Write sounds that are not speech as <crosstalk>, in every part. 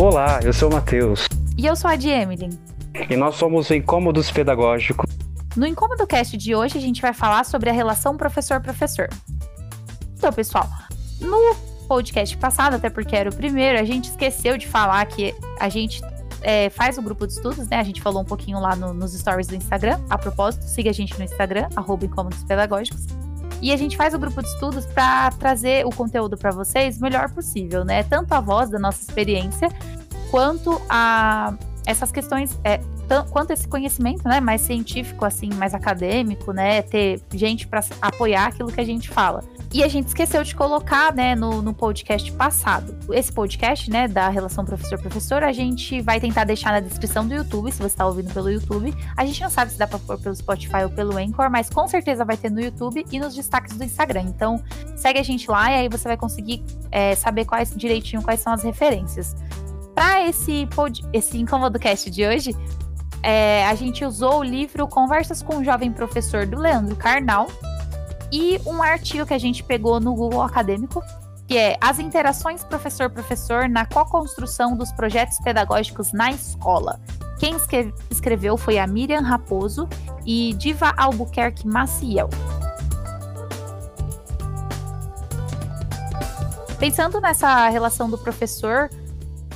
Olá, eu sou o Matheus. E eu sou a de Emily. E nós somos o Incômodos Pedagógicos. No Incômodo Cast de hoje, a gente vai falar sobre a relação professor-professor. Então, pessoal, no podcast passado, até porque era o primeiro, a gente esqueceu de falar que a gente é, faz o um grupo de estudos, né? A gente falou um pouquinho lá no, nos stories do Instagram. A propósito, siga a gente no Instagram, arroba Incômodos Pedagógicos. E a gente faz o grupo de estudos para trazer o conteúdo para vocês o melhor possível, né? Tanto a voz da nossa experiência, quanto a essas questões, é, quanto esse conhecimento, né, mais científico, assim, mais acadêmico, né, ter gente para apoiar aquilo que a gente fala. E a gente esqueceu de colocar, né, no, no podcast passado. Esse podcast, né, da relação professor-professor, a gente vai tentar deixar na descrição do YouTube, se você está ouvindo pelo YouTube. A gente não sabe se dá para pôr pelo Spotify ou pelo Anchor, mas com certeza vai ter no YouTube e nos destaques do Instagram. Então, segue a gente lá e aí você vai conseguir é, saber quais direitinho quais são as referências. Para esse, pod, esse Incômodo Cast de hoje, é, a gente usou o livro Conversas com o Jovem Professor do Leandro Carnal, e um artigo que a gente pegou no Google Acadêmico, que é As interações professor-professor na co-construção dos projetos pedagógicos na escola. Quem escreveu foi a Miriam Raposo e Diva Albuquerque Maciel. Pensando nessa relação do professor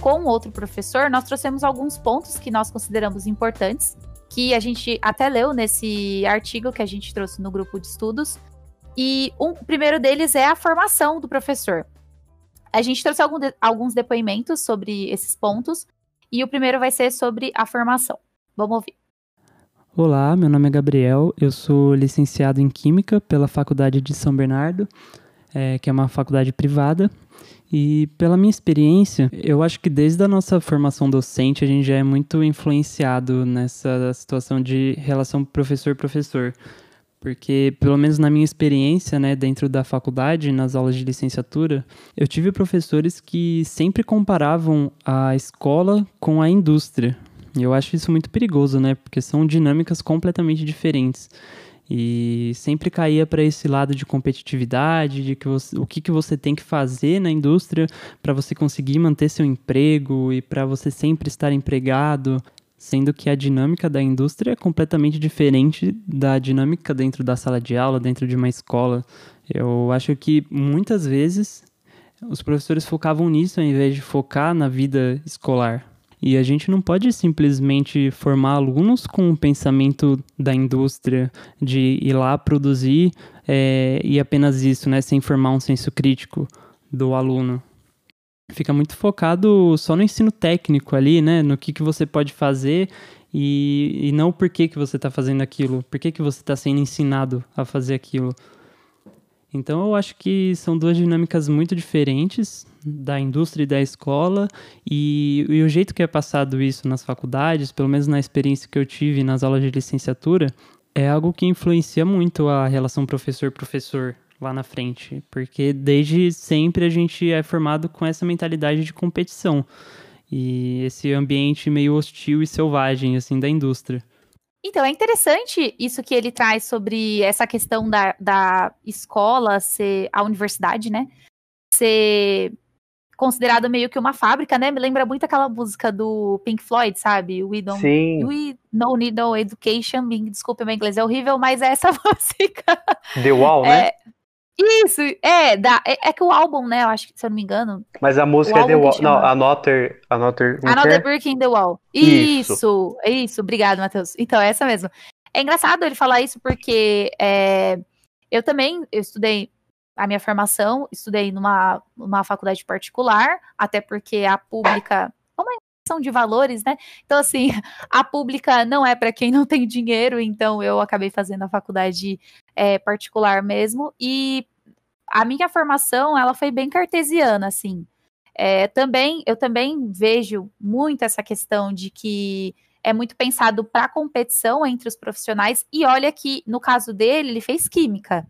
com outro professor, nós trouxemos alguns pontos que nós consideramos importantes, que a gente até leu nesse artigo que a gente trouxe no grupo de estudos, e um, o primeiro deles é a formação do professor. A gente trouxe algum de, alguns depoimentos sobre esses pontos, e o primeiro vai ser sobre a formação. Vamos ouvir. Olá, meu nome é Gabriel, eu sou licenciado em Química pela Faculdade de São Bernardo, é, que é uma faculdade privada. E pela minha experiência, eu acho que desde a nossa formação docente a gente já é muito influenciado nessa situação de relação professor-professor. Porque, pelo menos na minha experiência, né, dentro da faculdade, nas aulas de licenciatura, eu tive professores que sempre comparavam a escola com a indústria. E eu acho isso muito perigoso, né, porque são dinâmicas completamente diferentes. E sempre caía para esse lado de competitividade, de que você, o que, que você tem que fazer na indústria para você conseguir manter seu emprego e para você sempre estar empregado sendo que a dinâmica da indústria é completamente diferente da dinâmica dentro da sala de aula, dentro de uma escola. Eu acho que muitas vezes os professores focavam nisso ao invés de focar na vida escolar. E a gente não pode simplesmente formar alunos com o pensamento da indústria, de ir lá produzir é, e apenas isso, né, sem formar um senso crítico do aluno fica muito focado só no ensino técnico ali, né? No que, que você pode fazer e, e não por que, que você está fazendo aquilo, por que, que você está sendo ensinado a fazer aquilo. Então eu acho que são duas dinâmicas muito diferentes da indústria e da escola e, e, o jeito que é passado isso nas faculdades, pelo menos na experiência que eu tive nas aulas de licenciatura, é algo que influencia muito a relação professor-professor lá na frente, porque desde sempre a gente é formado com essa mentalidade de competição e esse ambiente meio hostil e selvagem assim da indústria. Então, é interessante isso que ele traz sobre essa questão da, da escola ser a universidade, né? Ser considerada meio que uma fábrica, né? Me lembra muito aquela música do Pink Floyd, sabe? We don't, Sim. We don't need no education. Desculpe, meu inglês é horrível, mas é essa <laughs> música. The Wall, é, né? Isso, é, dá, é, é, que o álbum, né, eu acho que, se eu não me engano. Mas a música é The Wall. Não, Another. Another, Another Brick in the Wall. Isso, isso, isso obrigado, Matheus. Então, é essa mesmo. É engraçado ele falar isso porque é, eu também eu estudei a minha formação, estudei numa, numa faculdade particular, até porque a pública são de valores, né? Então, assim, <laughs> a pública não é para quem não tem dinheiro, então eu acabei fazendo a faculdade é, particular mesmo. E a minha formação, ela foi bem cartesiana, assim. É, também, eu também vejo muito essa questão de que é muito pensado para competição entre os profissionais. E olha que, no caso dele, ele fez química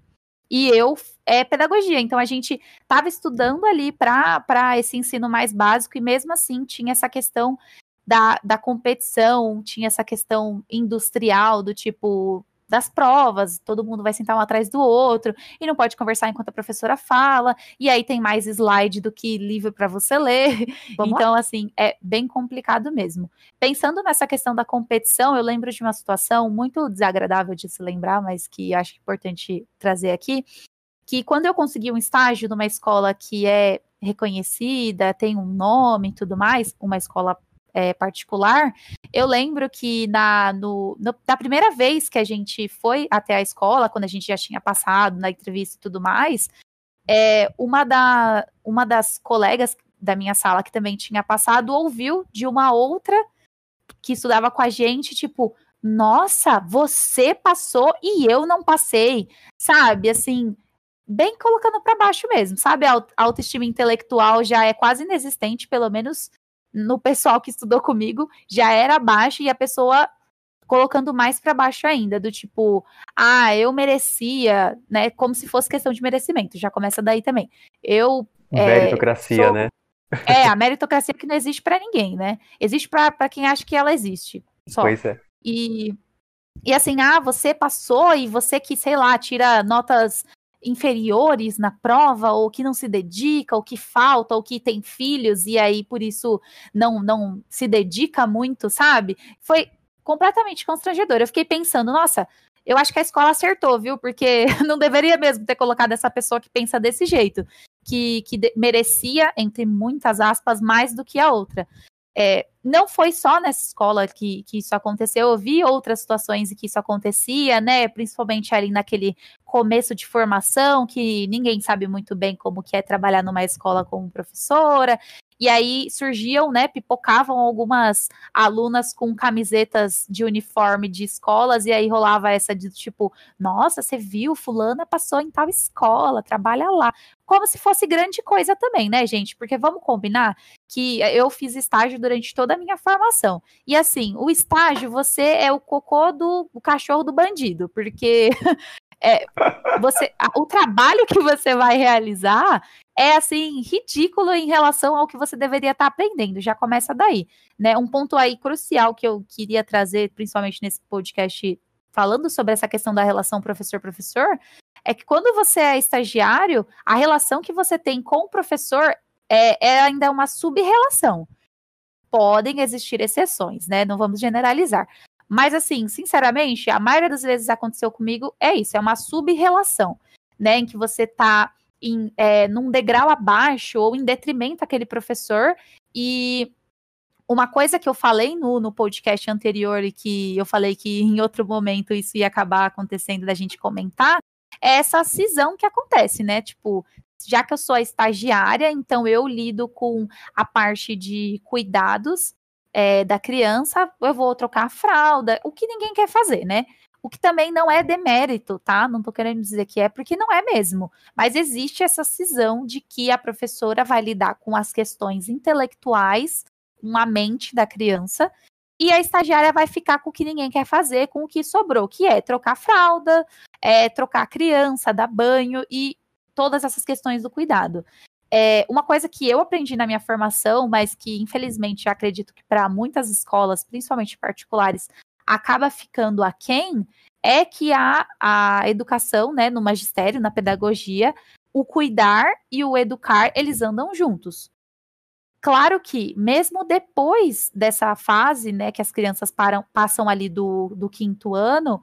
e eu é pedagogia. Então a gente estava estudando ali para esse ensino mais básico e mesmo assim tinha essa questão da, da competição, tinha essa questão industrial do tipo das provas, todo mundo vai sentar um atrás do outro e não pode conversar enquanto a professora fala, e aí tem mais slide do que livro para você ler. <laughs> Vamos então, lá? assim, é bem complicado mesmo. Pensando nessa questão da competição, eu lembro de uma situação muito desagradável de se lembrar, mas que acho importante trazer aqui, que quando eu consegui um estágio numa escola que é reconhecida, tem um nome e tudo mais, uma escola é, particular, eu lembro que na, no, no, da primeira vez que a gente foi até a escola, quando a gente já tinha passado na entrevista e tudo mais, é, uma, da, uma das colegas da minha sala que também tinha passado ouviu de uma outra que estudava com a gente, tipo, nossa, você passou e eu não passei, sabe? Assim, bem colocando para baixo mesmo, sabe? A autoestima intelectual já é quase inexistente, pelo menos no pessoal que estudou comigo, já era baixo e a pessoa colocando mais para baixo ainda, do tipo, ah, eu merecia, né? Como se fosse questão de merecimento, já começa daí também. Eu. É, meritocracia, é, sou... né? É, a meritocracia que não existe para ninguém, né? Existe para quem acha que ela existe. Só. Pois é. E, e assim, ah, você passou e você que, sei lá, tira notas inferiores na prova, ou que não se dedica, ou que falta, ou que tem filhos e aí por isso não, não se dedica muito, sabe? Foi completamente constrangedor. Eu fiquei pensando, nossa, eu acho que a escola acertou, viu? Porque <laughs> não deveria mesmo ter colocado essa pessoa que pensa desse jeito, que, que merecia, entre muitas aspas, mais do que a outra. É, não foi só nessa escola que, que isso aconteceu, eu vi outras situações em que isso acontecia, né? Principalmente ali naquele começo de formação, que ninguém sabe muito bem como que é trabalhar numa escola como professora, e aí surgiam, né, pipocavam algumas alunas com camisetas de uniforme de escolas, e aí rolava essa de tipo, nossa, você viu, fulana passou em tal escola, trabalha lá. Como se fosse grande coisa também, né, gente? Porque vamos combinar que eu fiz estágio durante toda a minha formação. E assim, o estágio, você é o cocô do o cachorro do bandido, porque <laughs> é, você, o trabalho que você vai realizar é assim ridículo em relação ao que você deveria estar aprendendo. Já começa daí, né? Um ponto aí crucial que eu queria trazer, principalmente nesse podcast falando sobre essa questão da relação professor-professor, é que quando você é estagiário, a relação que você tem com o professor é, é ainda uma sub-relação. Podem existir exceções, né? Não vamos generalizar. Mas, assim, sinceramente, a maioria das vezes aconteceu comigo é isso, é uma sub-relação, né? Em que você tá em, é, num degrau abaixo ou em detrimento aquele professor. E uma coisa que eu falei no, no podcast anterior e que eu falei que em outro momento isso ia acabar acontecendo da gente comentar, é essa cisão que acontece, né? Tipo, já que eu sou a estagiária, então eu lido com a parte de cuidados é, da criança, eu vou trocar a fralda, o que ninguém quer fazer, né? O que também não é demérito, tá? Não tô querendo dizer que é, porque não é mesmo. Mas existe essa cisão de que a professora vai lidar com as questões intelectuais, com a mente da criança, e a estagiária vai ficar com o que ninguém quer fazer, com o que sobrou, que é trocar fralda, é trocar criança, dar banho e todas essas questões do cuidado. É, uma coisa que eu aprendi na minha formação, mas que infelizmente acredito que para muitas escolas, principalmente particulares, acaba ficando aquém, é que a, a educação, né, no magistério, na pedagogia, o cuidar e o educar, eles andam juntos. Claro que, mesmo depois dessa fase, né, que as crianças param, passam ali do, do quinto ano,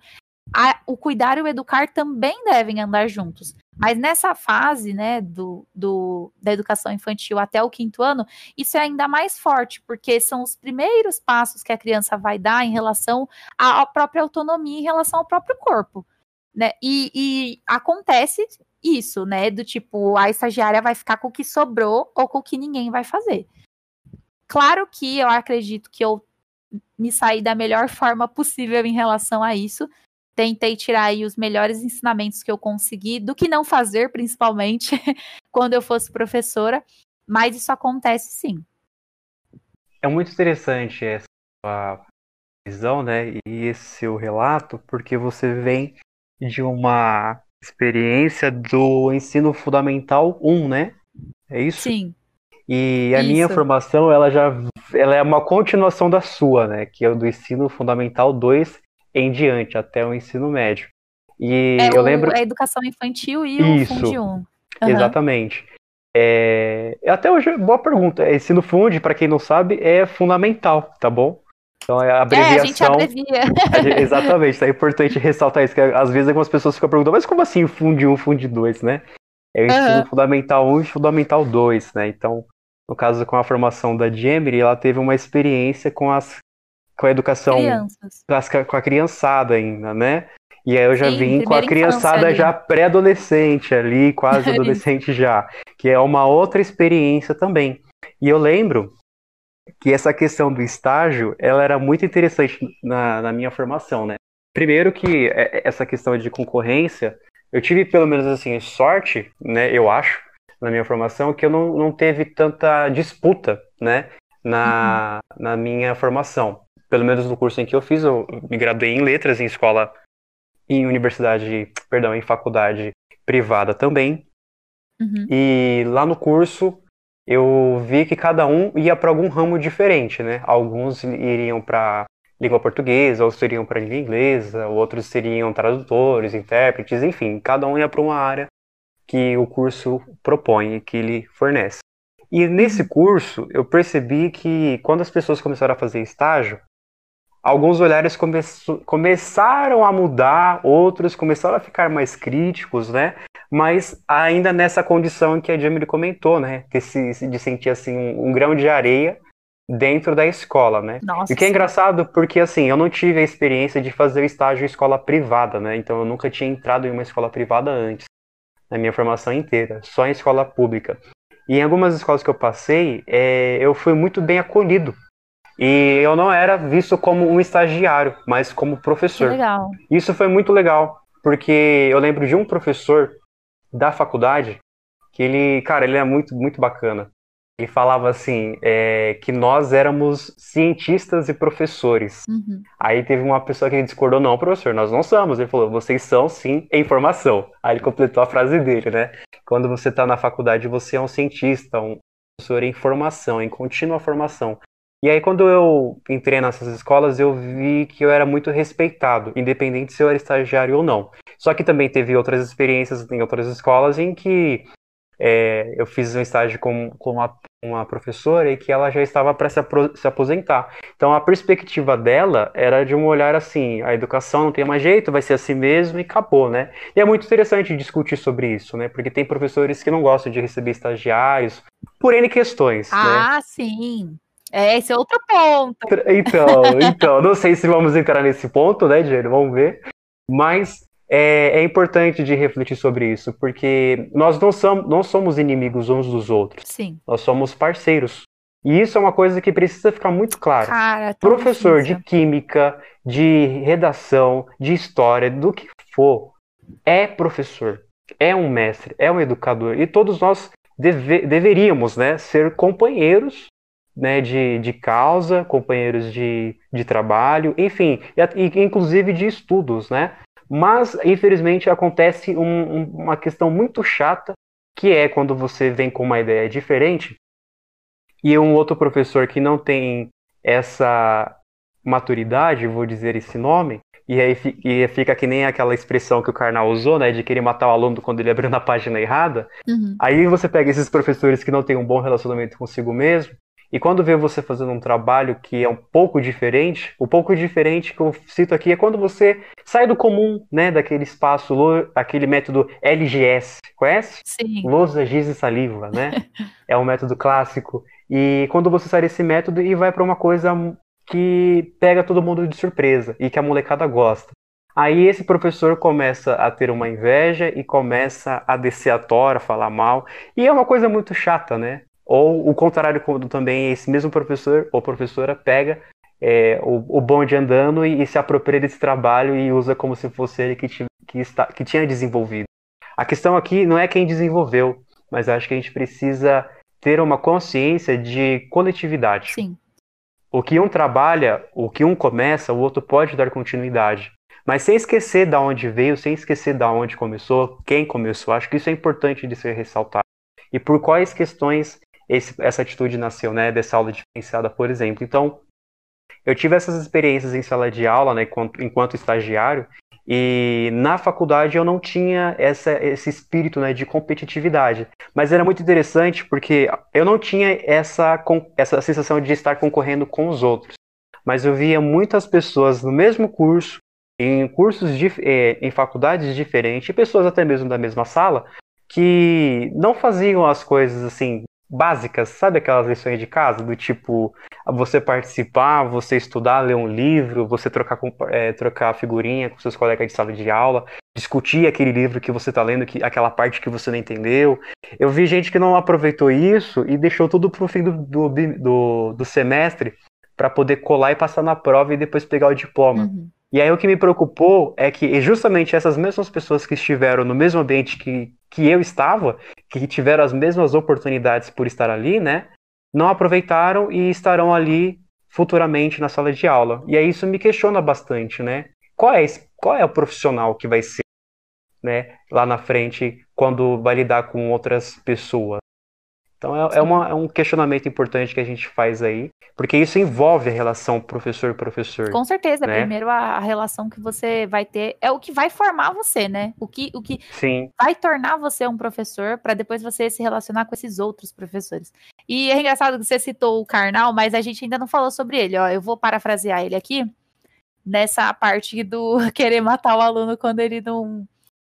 a, o cuidar e o educar também devem andar juntos. Mas nessa fase, né, do, do, da educação infantil até o quinto ano, isso é ainda mais forte, porque são os primeiros passos que a criança vai dar em relação à própria autonomia, em relação ao próprio corpo. Né? E, e acontece isso, né? Do tipo, a estagiária vai ficar com o que sobrou ou com o que ninguém vai fazer. Claro que eu acredito que eu me saí da melhor forma possível em relação a isso, tentei tirar aí os melhores ensinamentos que eu consegui, do que não fazer, principalmente, <laughs> quando eu fosse professora, mas isso acontece sim. É muito interessante essa visão, né, e esse seu relato, porque você vem de uma experiência do ensino fundamental 1, né? É isso? Sim. E a isso. minha formação, ela já ela é uma continuação da sua, né? Que é do ensino fundamental 2 em diante, até o ensino médio. E É, eu o- lembro. a educação infantil e Isso. o Fundi 1. Exatamente. É, até hoje, boa pergunta. Ensino Fundi, para quem não sabe, é fundamental, tá bom? Então é a É, a abreviação. gente abrevia. Exatamente, é importante ressaltar isso, que às vezes algumas pessoas ficam perguntando, mas como assim Fundi 1, Fundi 2, né? É o ensino fundamental 1 e fundamental 2, né? Então, no caso com a formação da Gemini, ela teve uma experiência com as com a educação Crianças. com as- com a criançada ainda, né? E aí eu já Sim, vim com a criançada ali. já pré-adolescente ali, quase <laughs> adolescente já, que é uma outra experiência também. E eu lembro que essa questão do estágio, ela era muito interessante na, na minha formação, né? Primeiro que é- essa questão de concorrência, eu tive pelo menos assim sorte, né? Eu acho na minha formação que eu não, não teve tanta disputa, né? Na, na minha formação pelo menos no curso em que eu fiz, eu me graduei em letras em escola, em universidade, perdão, em faculdade privada também. Uhum. E lá no curso eu vi que cada um ia para algum ramo diferente, né? Alguns iriam para língua portuguesa, outros iriam para língua inglesa, outros seriam tradutores, intérpretes, enfim, cada um ia para uma área que o curso propõe que ele fornece. E nesse curso eu percebi que quando as pessoas começaram a fazer estágio, alguns olhares começo- começaram a mudar, outros começaram a ficar mais críticos, né? Mas ainda nessa condição que a Jamie comentou, né? Desse- de sentir assim um, um grão de areia dentro da escola, né? Nossa. E que é engraçado porque assim, eu não tive a experiência de fazer o estágio em escola privada, né? Então eu nunca tinha entrado em uma escola privada antes, na minha formação inteira, só em escola pública. E em algumas escolas que eu passei, é, eu fui muito bem acolhido. E eu não era visto como um estagiário, mas como professor. legal. Isso foi muito legal, porque eu lembro de um professor da faculdade que ele, cara, ele é muito, muito bacana. Ele falava assim, é, que nós éramos cientistas e professores. Uhum. Aí teve uma pessoa que discordou, não, professor, nós não somos. Ele falou, vocês são sim em formação. Aí ele completou a frase dele, né? Quando você está na faculdade, você é um cientista, um professor em formação, em contínua formação. E aí, quando eu entrei nessas escolas, eu vi que eu era muito respeitado, independente se eu era estagiário ou não. Só que também teve outras experiências em outras escolas em que é, eu fiz um estágio com, com uma, uma professora e que ela já estava para se, se aposentar. Então, a perspectiva dela era de um olhar assim: a educação não tem mais jeito, vai ser assim mesmo e acabou, né? E é muito interessante discutir sobre isso, né? Porque tem professores que não gostam de receber estagiários por N questões, né? Ah, sim. É, esse é outro ponto. Então, então, não sei se vamos entrar nesse ponto, né, Diego? Vamos ver. Mas é, é importante de refletir sobre isso, porque nós não somos, não somos inimigos uns dos outros, Sim. nós somos parceiros. E isso é uma coisa que precisa ficar muito clara. Cara, tão Professor difícil. de química, de redação, de história, do que for, é professor, é um mestre, é um educador. E todos nós deve- deveríamos né, ser companheiros né, de, de causa, companheiros de, de trabalho, enfim, e inclusive de estudos, né? Mas, infelizmente, acontece um- um- uma questão muito chata, que é quando você vem com uma ideia diferente e um outro professor que não tem essa maturidade, vou dizer esse nome, e aí e fica que nem aquela expressão que o Karnal usou, né, de querer matar o aluno quando ele abriu na página errada. Uhum. Aí você pega esses professores que não têm um bom relacionamento consigo mesmo, e quando vê você fazendo um trabalho que é um pouco diferente, o pouco diferente que eu cito aqui é quando você sai do comum, né, daquele espaço, aquele método LGS, conhece? Sim. Lousa, giz e saliva, né? <laughs> é um método clássico. E quando você sai desse método e vai para uma coisa que pega todo mundo de surpresa e que a molecada gosta. Aí esse professor começa a ter uma inveja e começa a descer a tora, falar mal. E é uma coisa muito chata, né? Ou o contrário, quando também esse mesmo professor ou professora pega é, o, o bonde andando e, e se apropria desse trabalho e usa como se fosse ele que, que, está, que tinha desenvolvido. A questão aqui não é quem desenvolveu, mas acho que a gente precisa ter uma consciência de coletividade. Sim. O que um trabalha, o que um começa, o outro pode dar continuidade. Mas sem esquecer da onde veio, sem esquecer da onde começou, quem começou. Acho que isso é importante de ser ressaltado. E por quais questões esse- essa atitude nasceu, né? Dessa aula diferenciada, por exemplo. Então, eu tive essas experiências em sala de aula, né, enquanto, enquanto estagiário, e na faculdade eu não tinha essa, esse espírito né, de competitividade. Mas era muito interessante porque eu não tinha essa, essa sensação de estar concorrendo com os outros. Mas eu via muitas pessoas no mesmo curso, em cursos é, em faculdades diferentes, pessoas até mesmo da mesma sala, que não faziam as coisas assim básicas, sabe aquelas lições de casa, do tipo você participar, você estudar, ler um livro, você trocar, é, trocar figurinha com seus colegas de sala de aula, discutir aquele livro que você está lendo, que, aquela parte que você não entendeu. Eu vi gente que não aproveitou isso e deixou tudo para o fim do, do, do, do semestre para poder colar e passar na prova e depois pegar o diploma. Uhum. E aí o que me preocupou é que justamente essas mesmas pessoas que estiveram no mesmo ambiente que, que eu estava, que tiveram as mesmas oportunidades por estar ali, né, não aproveitaram e estarão ali futuramente na sala de aula. E aí isso me questiona bastante, né? Qual é, esse, qual é o profissional que vai ser, né, lá na frente quando vai lidar com outras pessoas? Então é, é, uma, é, um questionamento importante que a gente faz aí, porque isso envolve a relação professor-professor. Com certeza, né? primeiro a, relação que você vai ter é o que vai formar você, né? O que, o que Sim. vai tornar você um professor para depois você se relacionar com esses outros professores. E é engraçado que você citou o Karnal, mas a gente ainda não falou sobre ele. Ó, eu vou parafrasear ele aqui nessa parte do <laughs> querer matar o aluno quando ele não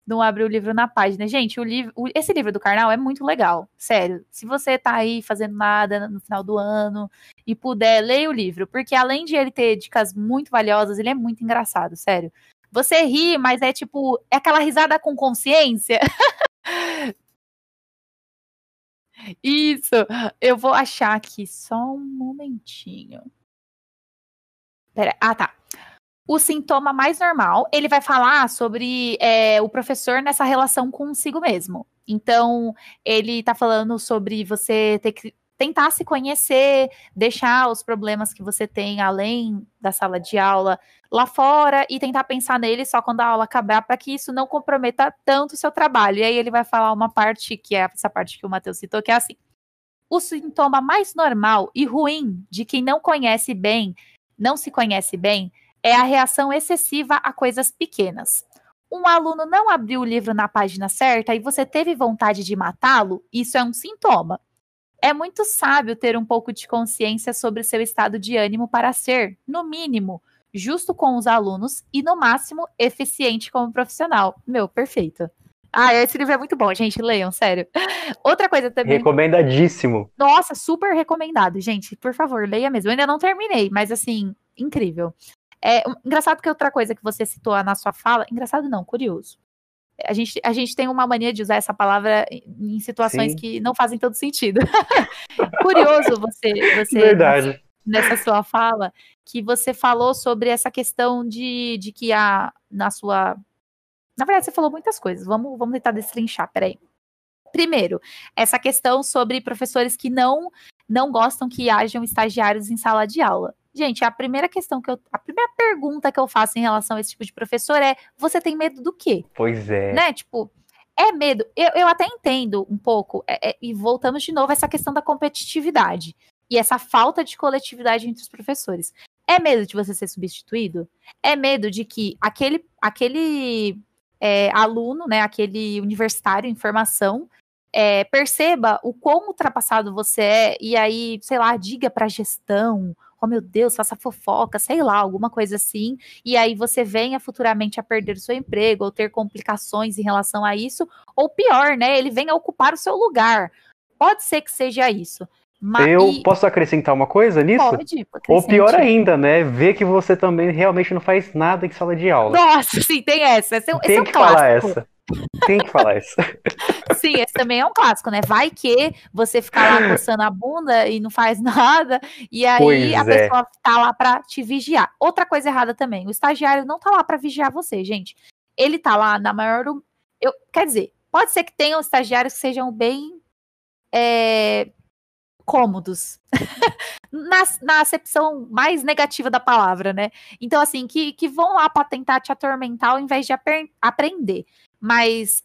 não abre o livro na página. Gente, o livro, o, esse livro do Karnal é muito legal, sério. Se você tá aí fazendo nada no final do ano e puder, leia o livro, porque além de ele ter dicas muito valiosas, ele é muito engraçado, sério. Você ri, mas é tipo, é aquela risada com consciência. <laughs> Isso, eu vou achar aqui só um momentinho. Pera, ah, tá o sintoma mais normal, ele vai falar sobre é, o professor nessa relação consigo mesmo. Então, ele está falando sobre você ter que tentar se conhecer, deixar os problemas que você tem além da sala de aula lá fora e tentar pensar neles só quando a aula acabar para que isso não comprometa tanto o seu trabalho. E aí ele vai falar uma parte que é essa parte que o Matheus citou, que é assim: o sintoma mais normal e ruim de quem não conhece bem, não se conhece bem, é a reação excessiva a coisas pequenas. Um aluno não abriu o livro na página certa e você teve vontade de matá-lo, isso é um sintoma. É muito sábio ter um pouco de consciência sobre seu estado de ânimo para ser, no mínimo, justo com os alunos e, no máximo, eficiente como profissional. Meu, perfeito. Ah, esse livro é muito bom, gente. Leiam, sério. <laughs> Outra coisa também. Recomendadíssimo. Nossa, super recomendado, gente. Por favor, leia mesmo. Eu ainda não terminei, mas assim, incrível. É engraçado que outra coisa que você citou na sua fala, engraçado não, curioso. A gente, a gente tem uma mania de usar essa palavra em situações Sim. que não fazem todo sentido. <laughs> curioso você, você Verdade. nessa sua fala que você falou sobre essa questão de, de que a na sua na verdade você falou muitas coisas. Vamos vamos tentar destrinchar, peraí. Primeiro, essa questão sobre professores que não não gostam que hajam estagiários em sala de aula. Gente, a primeira questão que eu. A primeira pergunta que eu faço em relação a esse tipo de professor é: você tem medo do quê? Pois é. Né? Tipo, é medo. Eu, eu até entendo um pouco, é, é, e voltamos de novo a essa questão da competitividade e essa falta de coletividade entre os professores. É medo de você ser substituído? É medo de que aquele, aquele é, aluno, né, aquele universitário em formação, é, perceba o quão ultrapassado você é e aí, sei lá, diga para a gestão oh meu Deus, faça fofoca, sei lá, alguma coisa assim, e aí você venha futuramente a perder o seu emprego ou ter complicações em relação a isso, ou pior, né, ele venha ocupar o seu lugar. Pode ser que seja isso. Mas, eu posso acrescentar uma coisa nisso? Pode. Ou pior ainda, né? Ver que você também realmente não faz nada em sala de aula. Nossa, sim, tem essa. Esse é, tem esse é um que clássico. falar essa. Tem que falar isso. <laughs> Sim, esse também é um clássico, né? Vai que você ficar lá coçando a bunda e não faz <laughs> nada, e aí pois a é. pessoa tá lá para te vigiar. Outra coisa errada também, o estagiário não tá lá para vigiar você, gente. Ele tá lá na maior. Eu, quer dizer, pode ser que tenham estagiários que sejam bem é, cômodos. <laughs> na, na acepção mais negativa da palavra, né? Então, assim, que, que vão lá para tentar te atormentar ao invés de aprender. Mas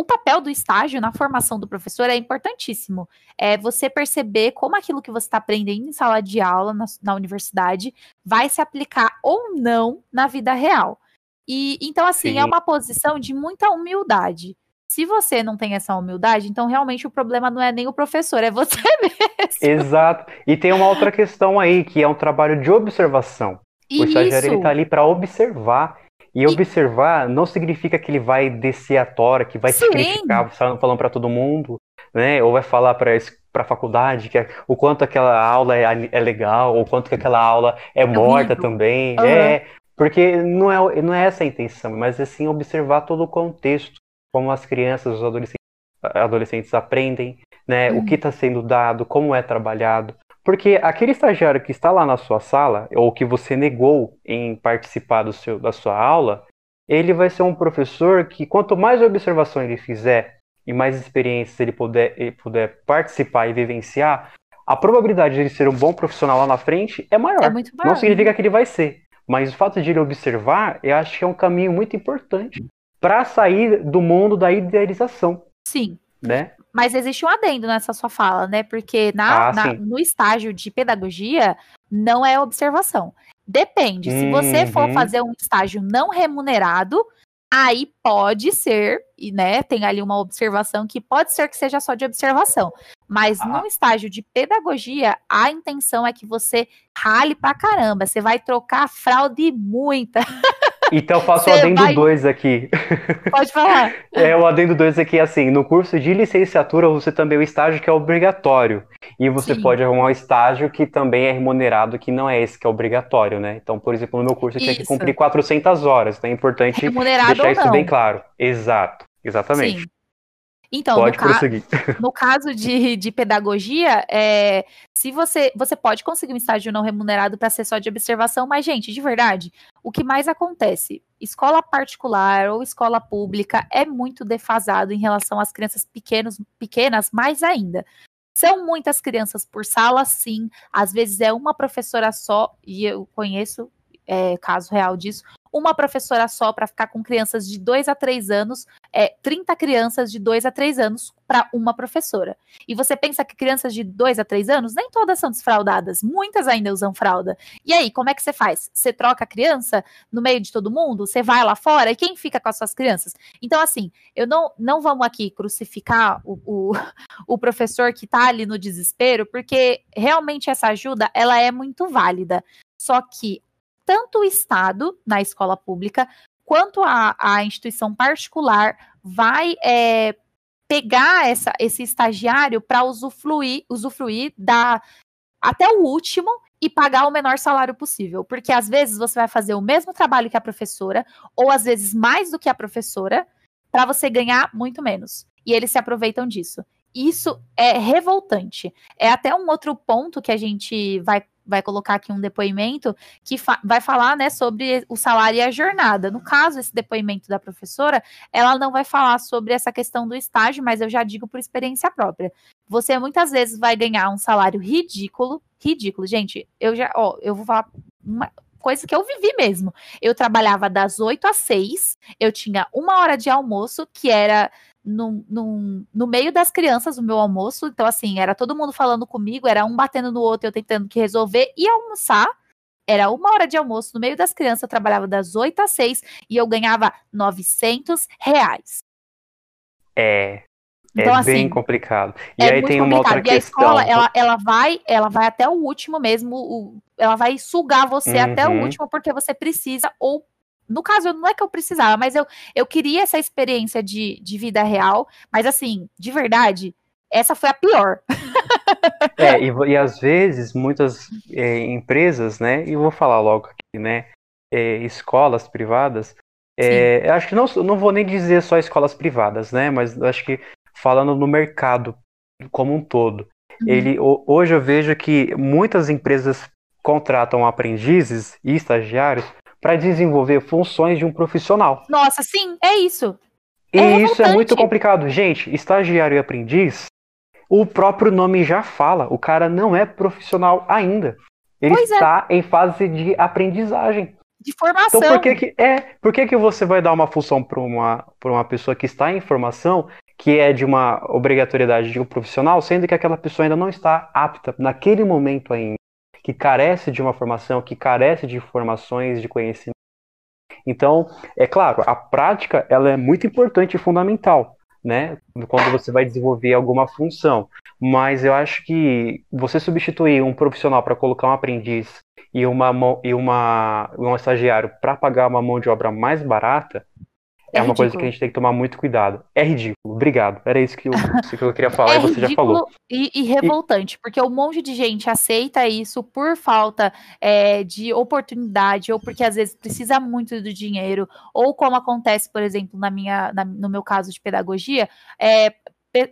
o papel do estágio na formação do professor é importantíssimo. É você perceber como aquilo que você está aprendendo em sala de aula na, na, universidade vai se aplicar ou não na vida real. E então, assim, é Sim. é uma posição de muita humildade. Se você não tem essa humildade, então realmente o problema não é nem o professor, é você <laughs> mesmo. Exato. E tem uma outra questão aí, que é um trabalho de observação. O estagiário ele tá ali para observar e, observar não significa que ele vai descer a tora, que vai Sim. se criticar falando para todo mundo, né? Ou vai falar para a faculdade que é, o quanto aquela aula é, é, legal, ou quanto que aquela aula é, é morta também. Uhum. É, porque não é, não é essa a intenção, mas é sim observar todo o contexto, como as crianças, os adolescentes, adolescentes aprendem, né? Uhum. O que está sendo dado, como é trabalhado. Porque aquele estagiário que está lá na sua sala, ou que você negou em participar do seu, da sua aula, ele vai ser um professor que, quanto mais observação ele fizer e mais experiências ele puder, ele puder participar e vivenciar, a probabilidade de ele ser um bom profissional lá na frente é maior. É muito maior. Não significa que ele vai ser, mas o fato de ele observar, eu acho que é um caminho muito importante para sair do mundo da idealização. Sim. Né? Mas existe um adendo nessa sua fala, né? Porque na, ah, na no estágio de pedagogia não é observação. Depende. Uhum. Se você for uhum. fazer um estágio não remunerado, aí pode ser, e né, tem ali uma observação que pode ser que seja só de observação. Mas ah. no estágio de pedagogia, a intenção é que você rale pra caramba. Você vai trocar fraude muita. <laughs> Então eu faço o adendo 2 vai... aqui. Pode falar. É, o adendo 2 aqui, assim, no curso de licenciatura você também o estágio que é obrigatório. E você Sim. pode arrumar um estágio que também é remunerado, que não é esse que é obrigatório, né? Então, por exemplo, no meu curso eu tinha que cumprir 400 horas, então é importante deixar isso bem claro. Exato, exatamente. Sim. Então, pode no, ca no caso de, de pedagogia, é, se você você pode conseguir um estágio não remunerado para ser só de observação, mas gente, de verdade, o que mais acontece? Escola particular ou escola pública é muito defasado em relação às crianças pequenos, pequenas, mais ainda. São muitas crianças por sala, sim. Às vezes é uma professora só, e eu conheço é, caso real disso, uma professora só para ficar com crianças de 2 a 3 anos, é, 30 crianças de 2 a 3 anos para uma professora. E você pensa que crianças de 2 a 3 anos, nem todas são desfraldadas, muitas ainda usam fralda. E aí, como é que você faz? Você troca a criança no meio de todo mundo? Você vai lá fora? E quem fica com as suas crianças? Então, assim, eu não, não vamos aqui crucificar o, o, <laughs> o professor que está ali no desespero, porque realmente essa ajuda, ela é muito válida. Só que tanto o Estado, na escola pública, quanto a, a instituição particular vai é, pegar essa, esse estagiário para usufruir, usufruir da até o último e pagar o menor salário possível. Porque às vezes você vai fazer o mesmo trabalho que a professora, ou às vezes mais do que a professora, para você ganhar muito menos. E eles se aproveitam disso. Isso é revoltante. É até um outro ponto que a gente vai vai colocar aqui um depoimento que fa vai falar né, sobre o salário e a jornada. No caso, esse depoimento da professora, ela não vai falar sobre essa questão do estágio, mas eu já digo por experiência própria. Você muitas vezes vai ganhar um salário ridículo, ridículo, gente. Eu já, ó, eu vou falar uma coisa que eu vivi mesmo. Eu trabalhava das 8 às 6, eu tinha uma hora de almoço, que era no, no, no meio das crianças o meu almoço. Então, assim, era todo mundo falando comigo, era um batendo no outro, eu tentando que resolver. E almoçar, era uma hora de almoço no meio das crianças, eu trabalhava das 8 às 6 e eu ganhava 900 reais. É. é então, é assim, bem complicado. E é aí tem uma outra questão. E a escola, ela, ela, vai, ela vai até o último mesmo, o, ela vai sugar você uhum. até o uhum. último, porque você precisa ou no caso, não é que eu precisava, mas eu, eu queria essa experiência de, de vida real. Mas assim, de verdade, essa foi a pior. é, e, e às vezes muitas é, empresas, né, e eu vou falar logo aqui, né, é, escolas privadas, é, acho que não, não vou nem dizer só escolas privadas, né, mas acho que falando no mercado como um todo, uhum. ele, hoje eu vejo que muitas empresas contratam aprendizes e estagiários para desenvolver funções de um profissional. Nossa, sim, é isso. E é isso é muito complicado. Gente, estagiário e aprendiz, o próprio nome já fala, o cara não é profissional ainda. Ele pois é. está é. em fase de aprendizagem. de formação. Então por que que, é, por que que você vai dar uma função para uma, pra uma pessoa que está em formação, que é de uma obrigatoriedade de um profissional, sendo que aquela pessoa ainda não está apta naquele momento ainda, que carece de uma formação, que carece de informações, de conhecimento. Então, é claro, a prática ela é muito importante e fundamental, né? Quando você vai desenvolver alguma função. Mas eu acho que você substituir um profissional para colocar um aprendiz e uma e uma um estagiário para pagar uma mão de obra mais barata é, é uma coisa que a gente tem que tomar muito cuidado. É ridículo. Obrigado. Era isso que eu, <laughs> isso que eu queria falar é e você já falou. E, e revoltante, e... porque um monte de gente aceita isso por falta é, de oportunidade, ou porque às vezes precisa muito do dinheiro, ou como acontece, por exemplo, na minha, na, no meu caso de pedagogia, é,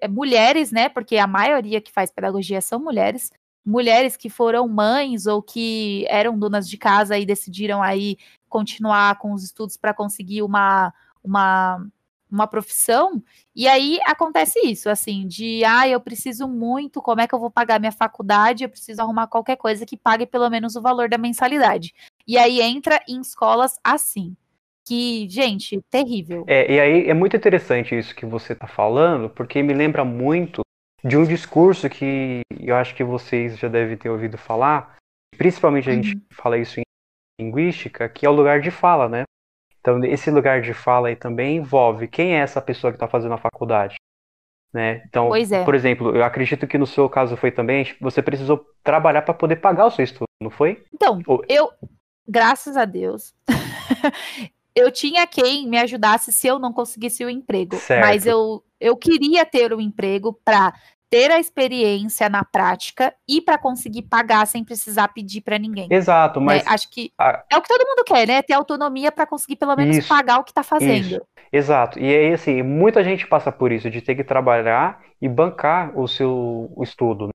mulheres, né? Porque a maioria que faz pedagogia são mulheres, mulheres que foram mães ou que eram donas de casa e decidiram aí continuar com os estudos para conseguir uma uma, uma profissão, e aí acontece isso, assim, de ah, eu preciso muito, como é que eu vou pagar minha faculdade? Eu preciso arrumar qualquer coisa que pague pelo menos o valor da mensalidade. E aí entra em escolas assim. Que, gente, terrível. É, e aí é muito interessante isso que você está falando, porque me lembra muito de um discurso que eu acho que vocês já devem ter ouvido falar, principalmente a gente uhum. fala isso em linguística, que é o lugar de fala, né? Então, esse lugar de fala aí também envolve quem é essa pessoa que está fazendo a faculdade. Né? Então, é. por exemplo, eu acredito que no seu caso foi também, você precisou trabalhar para poder pagar o seu estudo, não foi? Então, Ou... eu, graças a Deus, <laughs> eu tinha quem me ajudasse se eu não conseguisse o emprego. Certo. Mas eu, eu queria ter o um emprego para ter a experiência na prática e para conseguir pagar sem precisar pedir para ninguém. Exato, mas né? acho que a... é o que todo mundo quer, né? Ter autonomia para conseguir pelo menos isso, pagar o que está fazendo. Isso. Exato. E aí assim, muita gente passa por isso de ter que trabalhar e bancar o seu estudo, né?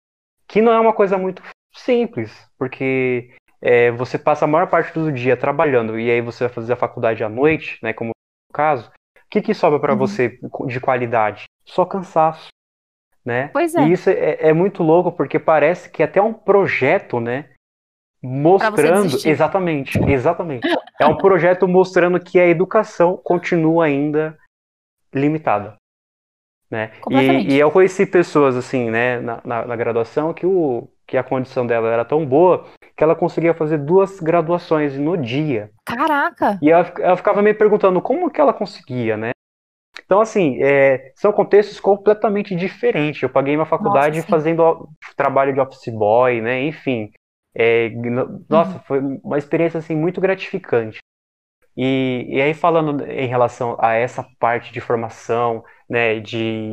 que não é uma coisa muito simples, porque é, você passa a maior parte do dia trabalhando e aí você vai fazer a faculdade à noite, né? Como no caso, o que, que sobra para uhum. você de qualidade? Só cansaço né? Pois é. E isso é, é muito louco porque parece que é até um projeto, né? Mostrando. Exatamente, exatamente. é um projeto mostrando que a educação continua ainda limitada. Né? E, e, eu conheci pessoas assim, né, na, na, na, graduação, que, o, que a condição dela era tão boa que ela conseguia fazer duas graduações no dia. Caraca! E ela, ela ficava me perguntando como que ela conseguia, né? Então, assim, é, são contextos completamente diferentes. Eu paguei minha faculdade nossa, fazendo trabalho de office boy, né? Enfim. É, nossa, uhum. foi uma experiência assim, muito gratificante. E, e aí, falando em relação a essa parte de formação, né, de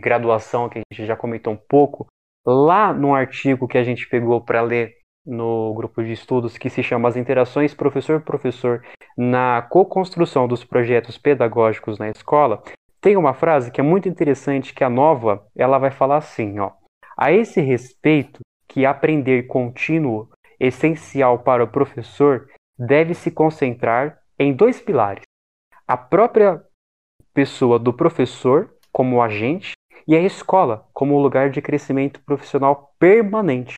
graduação, que a gente já comentou um pouco, lá no artigo que a gente pegou para ler no grupo de estudos que se chama As Interações Professor-Professor na co-construção dos projetos pedagógicos na escola, tem uma frase que é muito interessante que a nova, ela vai falar assim, ó: A esse respeito, que aprender contínuo essencial para o professor deve se concentrar em dois pilares: a própria pessoa do professor como agente e a escola como lugar de crescimento profissional permanente.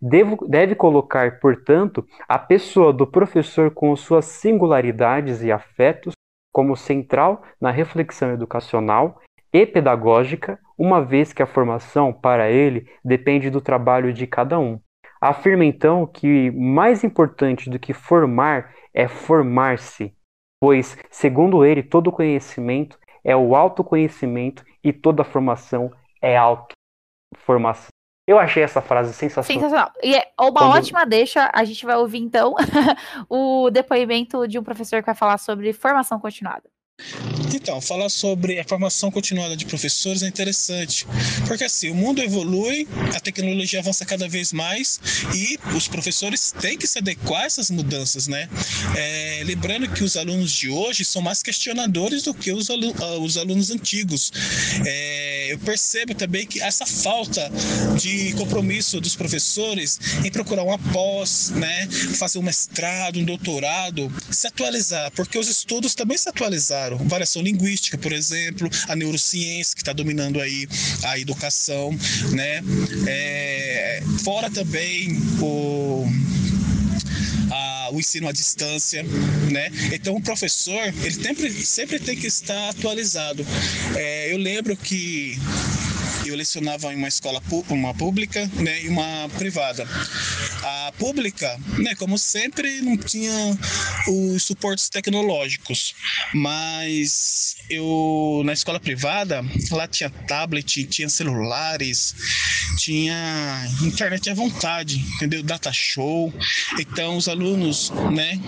Devo, deve colocar, portanto, a pessoa do professor com suas singularidades e afetos como central na reflexão educacional e pedagógica, uma vez que a formação para ele depende do trabalho de cada um. Afirma então que mais importante do que formar é formar-se, pois, segundo ele, todo conhecimento é o autoconhecimento e toda formação é autoformação. Eu achei essa frase sensacional. Sensacional. E é uma Quando... ótima deixa. A gente vai ouvir, então, <laughs> o depoimento de um professor que vai falar sobre formação continuada. Então, falar sobre a formação continuada de professores é interessante, porque assim, o mundo evolui, a tecnologia avança cada vez mais e os professores têm que se adequar a essas mudanças, né? É, lembrando que os alunos de hoje são mais questionadores do que os, alunos, ah, os alunos antigos. É, eu percebo também que essa falta de compromisso dos professores em procurar uma pós, né? Fazer um mestrado, um doutorado, se atualizar, porque os estudos também se atualizaram variação linguística, por exemplo, a neurociência que está dominando aí a educação, né? É, fora também o a, o ensino à distância, né? Então o professor ele sempre, sempre tem que estar atualizado. É, eu lembro que eu lecionava em uma escola uma pública né, e uma privada. A pública, né, como sempre, não tinha os suportes tecnológicos, mas eu na escola privada lá tinha tablet, tinha celulares, tinha internet à vontade, entendeu? Data show. Então os alunos, né,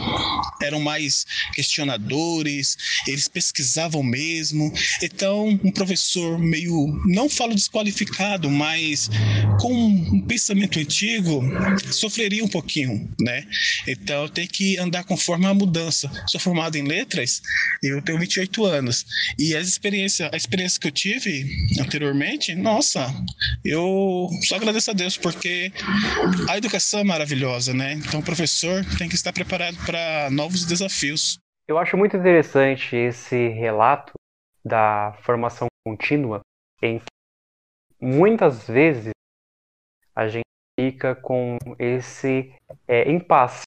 eram mais questionadores, eles pesquisavam mesmo. Então um professor meio não falo desqualificado, mas com um pensamento antigo sofreria um pouquinho, né? Então tem que andar conforme a mudança. Sou formado em letras, eu tenho 28 anos e as experiências, a experiência que eu tive anteriormente, nossa, eu só agradeço a Deus porque a educação é maravilhosa, né? Então o professor tem que estar preparado para novos desafios. Eu acho muito interessante esse relato da formação contínua em muitas vezes a gente fica com esse é, impasse.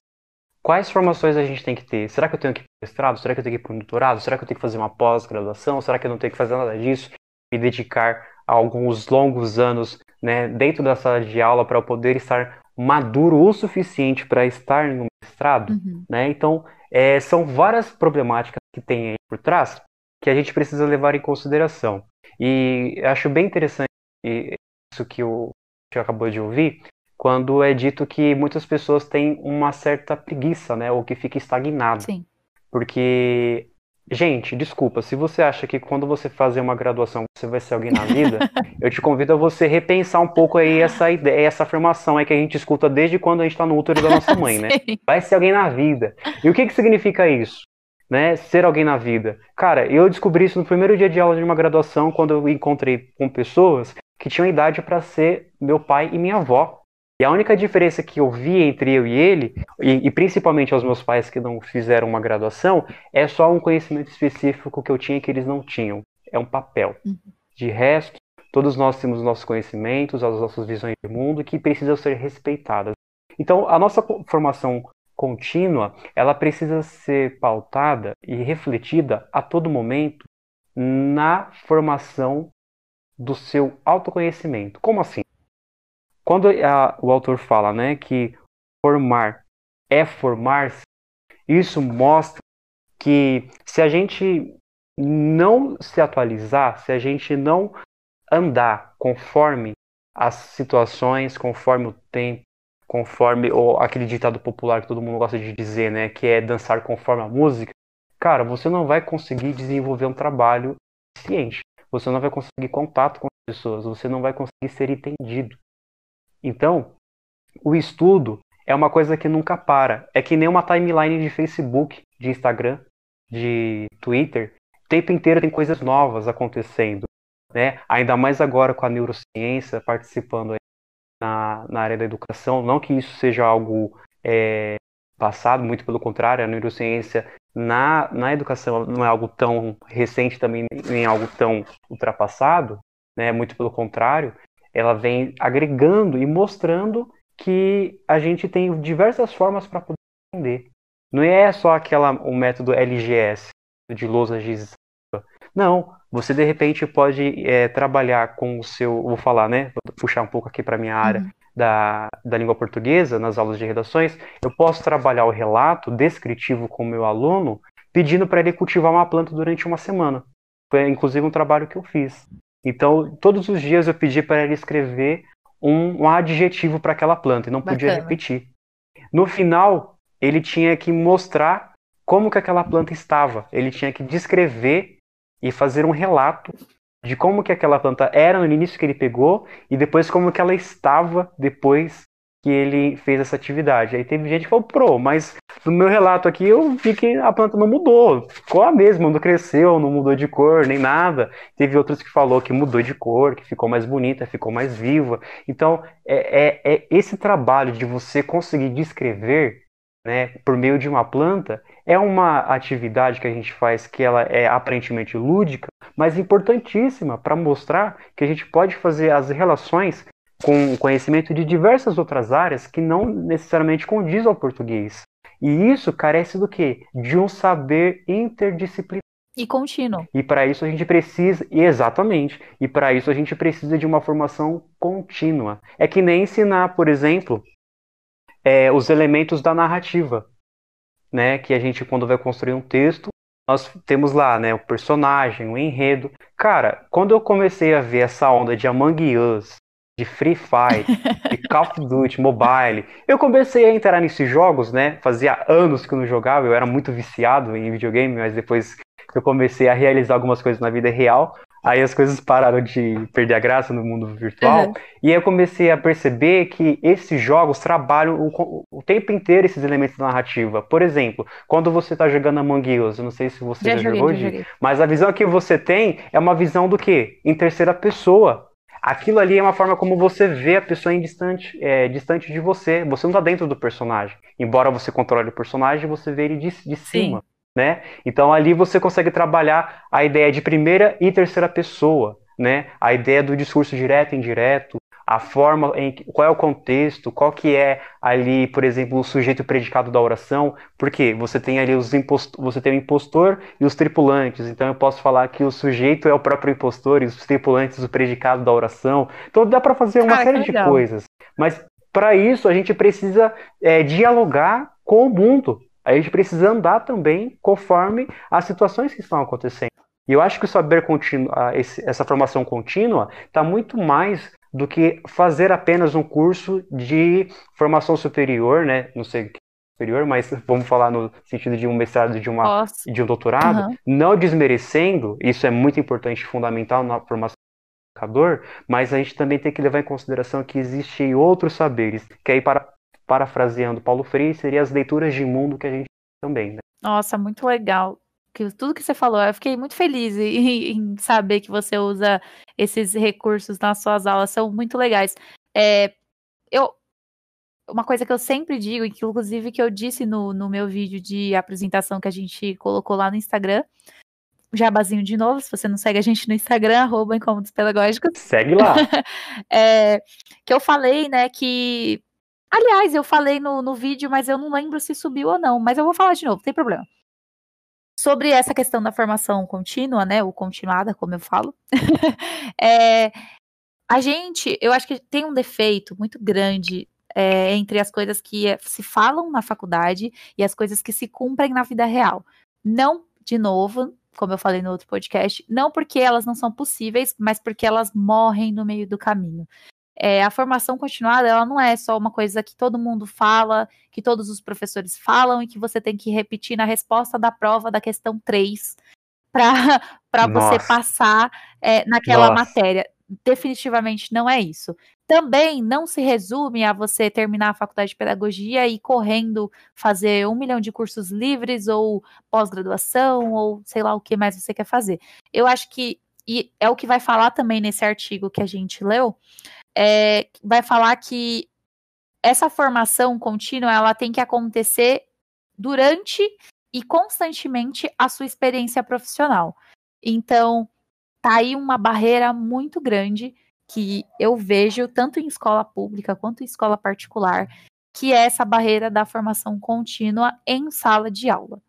Quais formações a gente tem que ter? Será que eu tenho que ir para o mestrado? Será que eu tenho que ir para o doutorado? Será que eu tenho que fazer uma pós-graduação? Será que eu não tenho que fazer nada disso? Me dedicar a alguns longos anos né, dentro da sala de aula para eu poder estar maduro o suficiente para estar no mestrado? Uhum. Né? Então, é, são várias problemáticas que tem aí por trás que a gente precisa levar em consideração. E acho bem interessante isso que o que acabou de ouvir, quando é dito que muitas pessoas têm uma certa preguiça, né, ou que fica estagnado. Sim. Porque Gente, desculpa, se você acha que quando você fazer uma graduação você vai ser alguém na vida, <laughs> eu te convido a você repensar um pouco aí essa ideia, essa afirmação aí que a gente escuta desde quando a gente está no útero da nossa mãe, né? Vai ser alguém na vida. E o que que significa isso? Né, ser alguém na vida. Cara, eu descobri isso no primeiro dia de aula de uma graduação, quando eu encontrei com pessoas que tinham idade para ser meu pai e minha avó. E a única diferença que eu vi entre eu e ele, e, e, principalmente aos meus pais que não fizeram uma graduação, é só um conhecimento específico que eu tinha que eles não tinham. É um papel. Uhum. De resto, todos nós temos nossos conhecimentos, as nossas visões de mundo que precisam ser respeitadas. Então, a nossa formação contínua, ela precisa ser pautada e refletida a todo momento na formação do seu autoconhecimento. Como assim? Quando a, o autor fala né, que formar é formar-se, isso mostra que se a gente não se atualizar, se a gente não andar conforme as situações, conforme o tempo, conforme ou aquele ditado popular que todo mundo gosta de dizer, né, que é dançar conforme a música, cara, você não vai conseguir desenvolver um trabalho eficiente. Você não vai conseguir contato com as pessoas, você não vai conseguir ser entendido. Então, o estudo é uma coisa que nunca para. É que nem uma timeline de Facebook, de Instagram, de Twitter. O tempo inteiro tem coisas novas acontecendo. Né? Ainda mais agora com a neurociência participando na, na área da educação. Não que isso seja algo é, passado, muito pelo contrário, a neurociência na, na educação não é algo tão recente também, nem algo tão ultrapassado, né? muito pelo contrário ela vem agregando e mostrando que a gente tem diversas formas para poder aprender. Não é só aquela o método LGS de lousa giz. Não, você de repente pode é, trabalhar com o seu, vou falar, né? Vou puxar um pouco aqui para minha área uhum. Da, da língua portuguesa nas aulas de redações. Eu posso trabalhar o relato descritivo com o meu aluno, pedindo para ele cultivar uma planta durante uma semana. Foi inclusive um trabalho que eu fiz. Então, todos os dias eu pedi para ele escrever um, um adjetivo para aquela planta e não Bacana. podia repetir. No final, ele tinha que mostrar como que aquela planta estava. Ele tinha que descrever e fazer um relato de como que aquela planta era no início que ele pegou e depois como que ela estava depois que ele fez essa atividade. Aí teve gente que falou, pro, mas no meu relato aqui eu vi que a planta não mudou, ficou a mesma, não cresceu, não mudou de cor, nem nada. Teve outros que falou que mudou de cor, que ficou mais bonita, ficou mais viva. Então, é, é, é esse trabalho de você conseguir descrever, né, por meio de uma planta, é uma atividade que a gente faz que ela é aparentemente lúdica, mas importantíssima para mostrar que a gente pode fazer as relações com conhecimento de diversas outras áreas que não necessariamente condiz ao português. E isso carece do quê? De um saber interdisciplinar. E contínuo. E para isso a gente precisa, exatamente, e para isso a gente precisa de uma formação contínua. É que nem ensinar, por exemplo, é, os elementos da narrativa, né? Que a gente, quando vai construir um texto, nós temos lá, né, o personagem, o enredo. Cara, quando eu comecei a ver essa onda de Among Us, de Free Fire, de <laughs> Call of Duty, Mobile, eu comecei a entrar nesses jogos, né? Fazia anos que eu não jogava, eu era muito viciado em videogame, mas depois que eu comecei a realizar algumas coisas na vida real, aí as coisas pararam de perder a graça no mundo virtual. Uhum. E aí eu comecei a perceber que esses jogos trabalham o, o tempo inteiro esses elementos da narrativa. Por exemplo, quando você está jogando Among Us, eu não sei se você já, já joguei, jogou, já joguei. mas a visão que você tem é uma visão do quê? Em terceira pessoa. Aquilo ali é uma forma como você vê a pessoa em distante, é, distante de você. Você não está dentro do personagem. Embora você controle o personagem, você vê ele de, de cima. Sim né? Então ali você consegue trabalhar a ideia de primeira e terceira pessoa, né? A ideia do discurso direto e indireto, a forma em qual é o contexto, qual que é ali, por exemplo, o sujeito predicado da oração, porque você tem ali os impostor, você tem o impostor e os tripulantes. Então eu posso falar que o sujeito é o próprio impostor e os tripulantes o predicado da oração. Então dá para fazer uma série de coisas. Mas para isso a gente precisa é, dialogar com o mundo, a gente precisa andar também conforme as situações que estão acontecendo. E eu acho que o saber contínuo, essa formação contínua, está muito mais do que fazer apenas um curso de formação superior, né? Não sei superior, mas <laughs> vamos falar no sentido de um mestrado de, uma, de um doutorado, uhum. não desmerecendo, isso é muito importante, fundamental na formação do educador, mas a gente também tem que levar em consideração que existem outros saberes, que aí para parafraseando Paulo Freire, seria as leituras de mundo que a gente também, né? Nossa, muito legal. Que, tudo que você falou, eu fiquei muito feliz em, em, saber que você usa esses recursos nas suas aulas, são muito legais. É, eu, uma coisa que eu sempre digo, e que inclusive que eu disse no, no meu vídeo de apresentação que a gente colocou lá no Instagram, jabazinho de novo, se você não segue a gente no Instagram, <laughs> arroba Incômodos Pedagógicos. Segue lá. <laughs> é, que eu falei, né, que Aliás, eu falei no, no vídeo, mas eu não lembro se subiu ou não. Mas eu vou falar de novo, não tem problema. Sobre essa questão da formação contínua, né? Ou continuada, como eu falo. <laughs> é, a gente, eu acho que tem um defeito muito grande é, entre as coisas que é, se falam na faculdade e as coisas que se cumprem na vida real. Não, de novo, como eu falei no outro podcast, não porque elas não são possíveis, mas porque elas morrem no meio do caminho é, a formação continuada ela não é só uma coisa que todo mundo fala, que todos os professores falam e que você tem que repetir na resposta da prova da questão 3 para <laughs> você passar é, naquela Nossa. matéria. Definitivamente não é isso. Também não se resume a você terminar a faculdade de pedagogia e correndo fazer um milhão de cursos livres ou pós-graduação ou sei lá o que mais você quer fazer. Eu acho que, e é o que vai falar também nesse artigo que a gente leu, é, vai falar que essa formação contínua ela tem que acontecer durante e constantemente a sua experiência profissional. Então, tá aí uma barreira muito grande que eu vejo tanto em escola pública quanto em escola particular, que é essa barreira da formação contínua em sala de aula.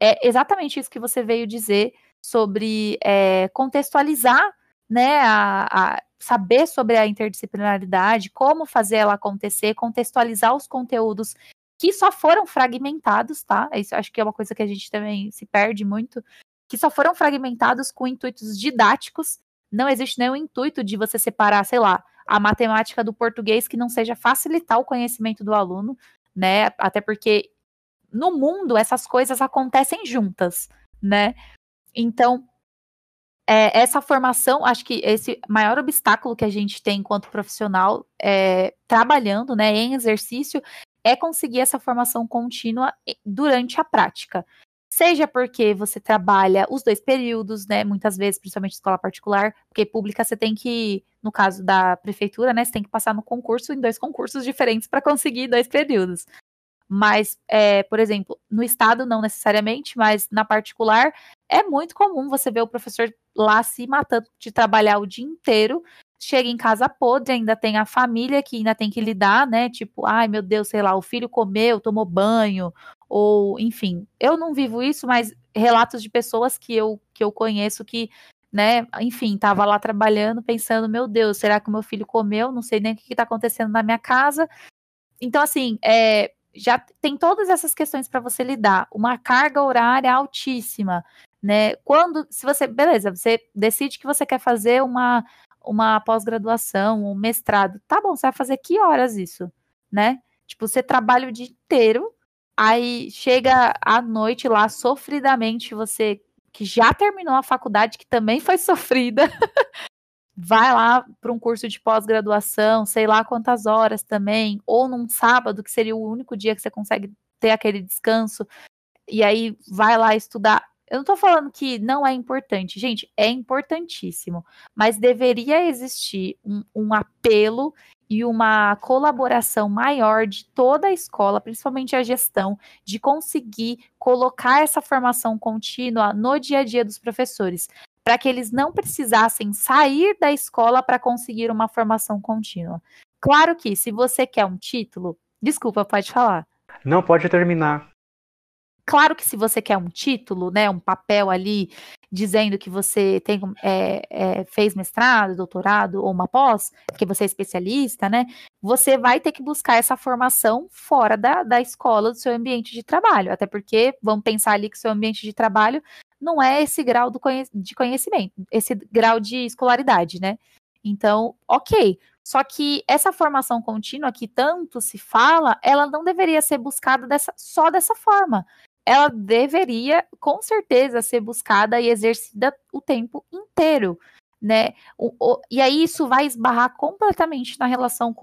É exatamente isso que você veio dizer sobre é, contextualizar né, a, a, saber sobre a interdisciplinaridade, como fazer ela acontecer, contextualizar os conteúdos que só foram fragmentados, tá? Isso acho que é uma coisa que a gente também se perde muito, que só foram fragmentados com intuitos didáticos. Não existe nenhum intuito de você separar, sei lá, a matemática do português que não seja facilitar o conhecimento do aluno, né? Até porque no mundo essas coisas acontecem juntas, né? Então, é, essa formação, acho que esse maior obstáculo que a gente tem enquanto profissional é, trabalhando, né, em exercício, é conseguir essa formação contínua durante a prática. Seja porque você trabalha os dois períodos, né? Muitas vezes, principalmente escola particular, porque pública você tem que, no caso da prefeitura, né? Você tem que passar no concurso em dois concursos diferentes para conseguir dois períodos. Mas, é, por exemplo, no estado não necessariamente, mas na particular, é muito comum você ver o professor lá se matando de trabalhar o dia inteiro chega em casa podre, ainda tem a família que ainda tem que lidar, né? Tipo, ai meu Deus, sei lá, o filho comeu, tomou banho, ou enfim. Eu não vivo isso, mas relatos de pessoas que eu, que eu conheço que, né, enfim, tava lá trabalhando, pensando, meu Deus, será que o meu filho comeu? Não sei nem o que, está acontecendo na minha casa. Então, assim, é, já tem todas essas questões para você lidar. Uma carga horária altíssima, né? Quando, se você, beleza, você decide que você quer fazer uma uma pós-graduação, um mestrado. Tá bom, você vai fazer que horas isso, né? Tipo, você trabalha o dia inteiro, aí chega à noite lá sofridamente, você que já terminou a faculdade, que também foi <laughs> sofrida, vai lá para um curso de pós-graduação, sei lá quantas horas também, ou num sábado, que seria o único dia que você consegue ter aquele descanso, e aí vai lá estudar. Eu não estou falando que não é importante, gente, é importantíssimo, mas deveria existir um, um, apelo e uma colaboração maior de toda a escola, principalmente a gestão, de conseguir colocar essa formação contínua no dia a dia dos professores, para que eles não precisassem sair da escola para conseguir uma formação contínua. Claro que, se você quer um título, desculpa, pode falar. Não, pode terminar. Claro que se você quer um título, né, um papel ali dizendo que você tem, é, é, fez mestrado, doutorado ou uma pós, que você é especialista, né, você vai ter que buscar essa formação fora da, da escola, do seu ambiente de trabalho. Até porque, vamos pensar ali que seu ambiente de trabalho não é esse grau do conhe de conhecimento, esse grau de escolaridade, né? Então, ok. Só que essa formação contínua que tanto se fala, ela não deveria ser buscada dessa, só dessa forma ela deveria, com certeza, ser buscada e exercida o tempo inteiro, né? O, o, e aí isso vai esbarrar completamente na relação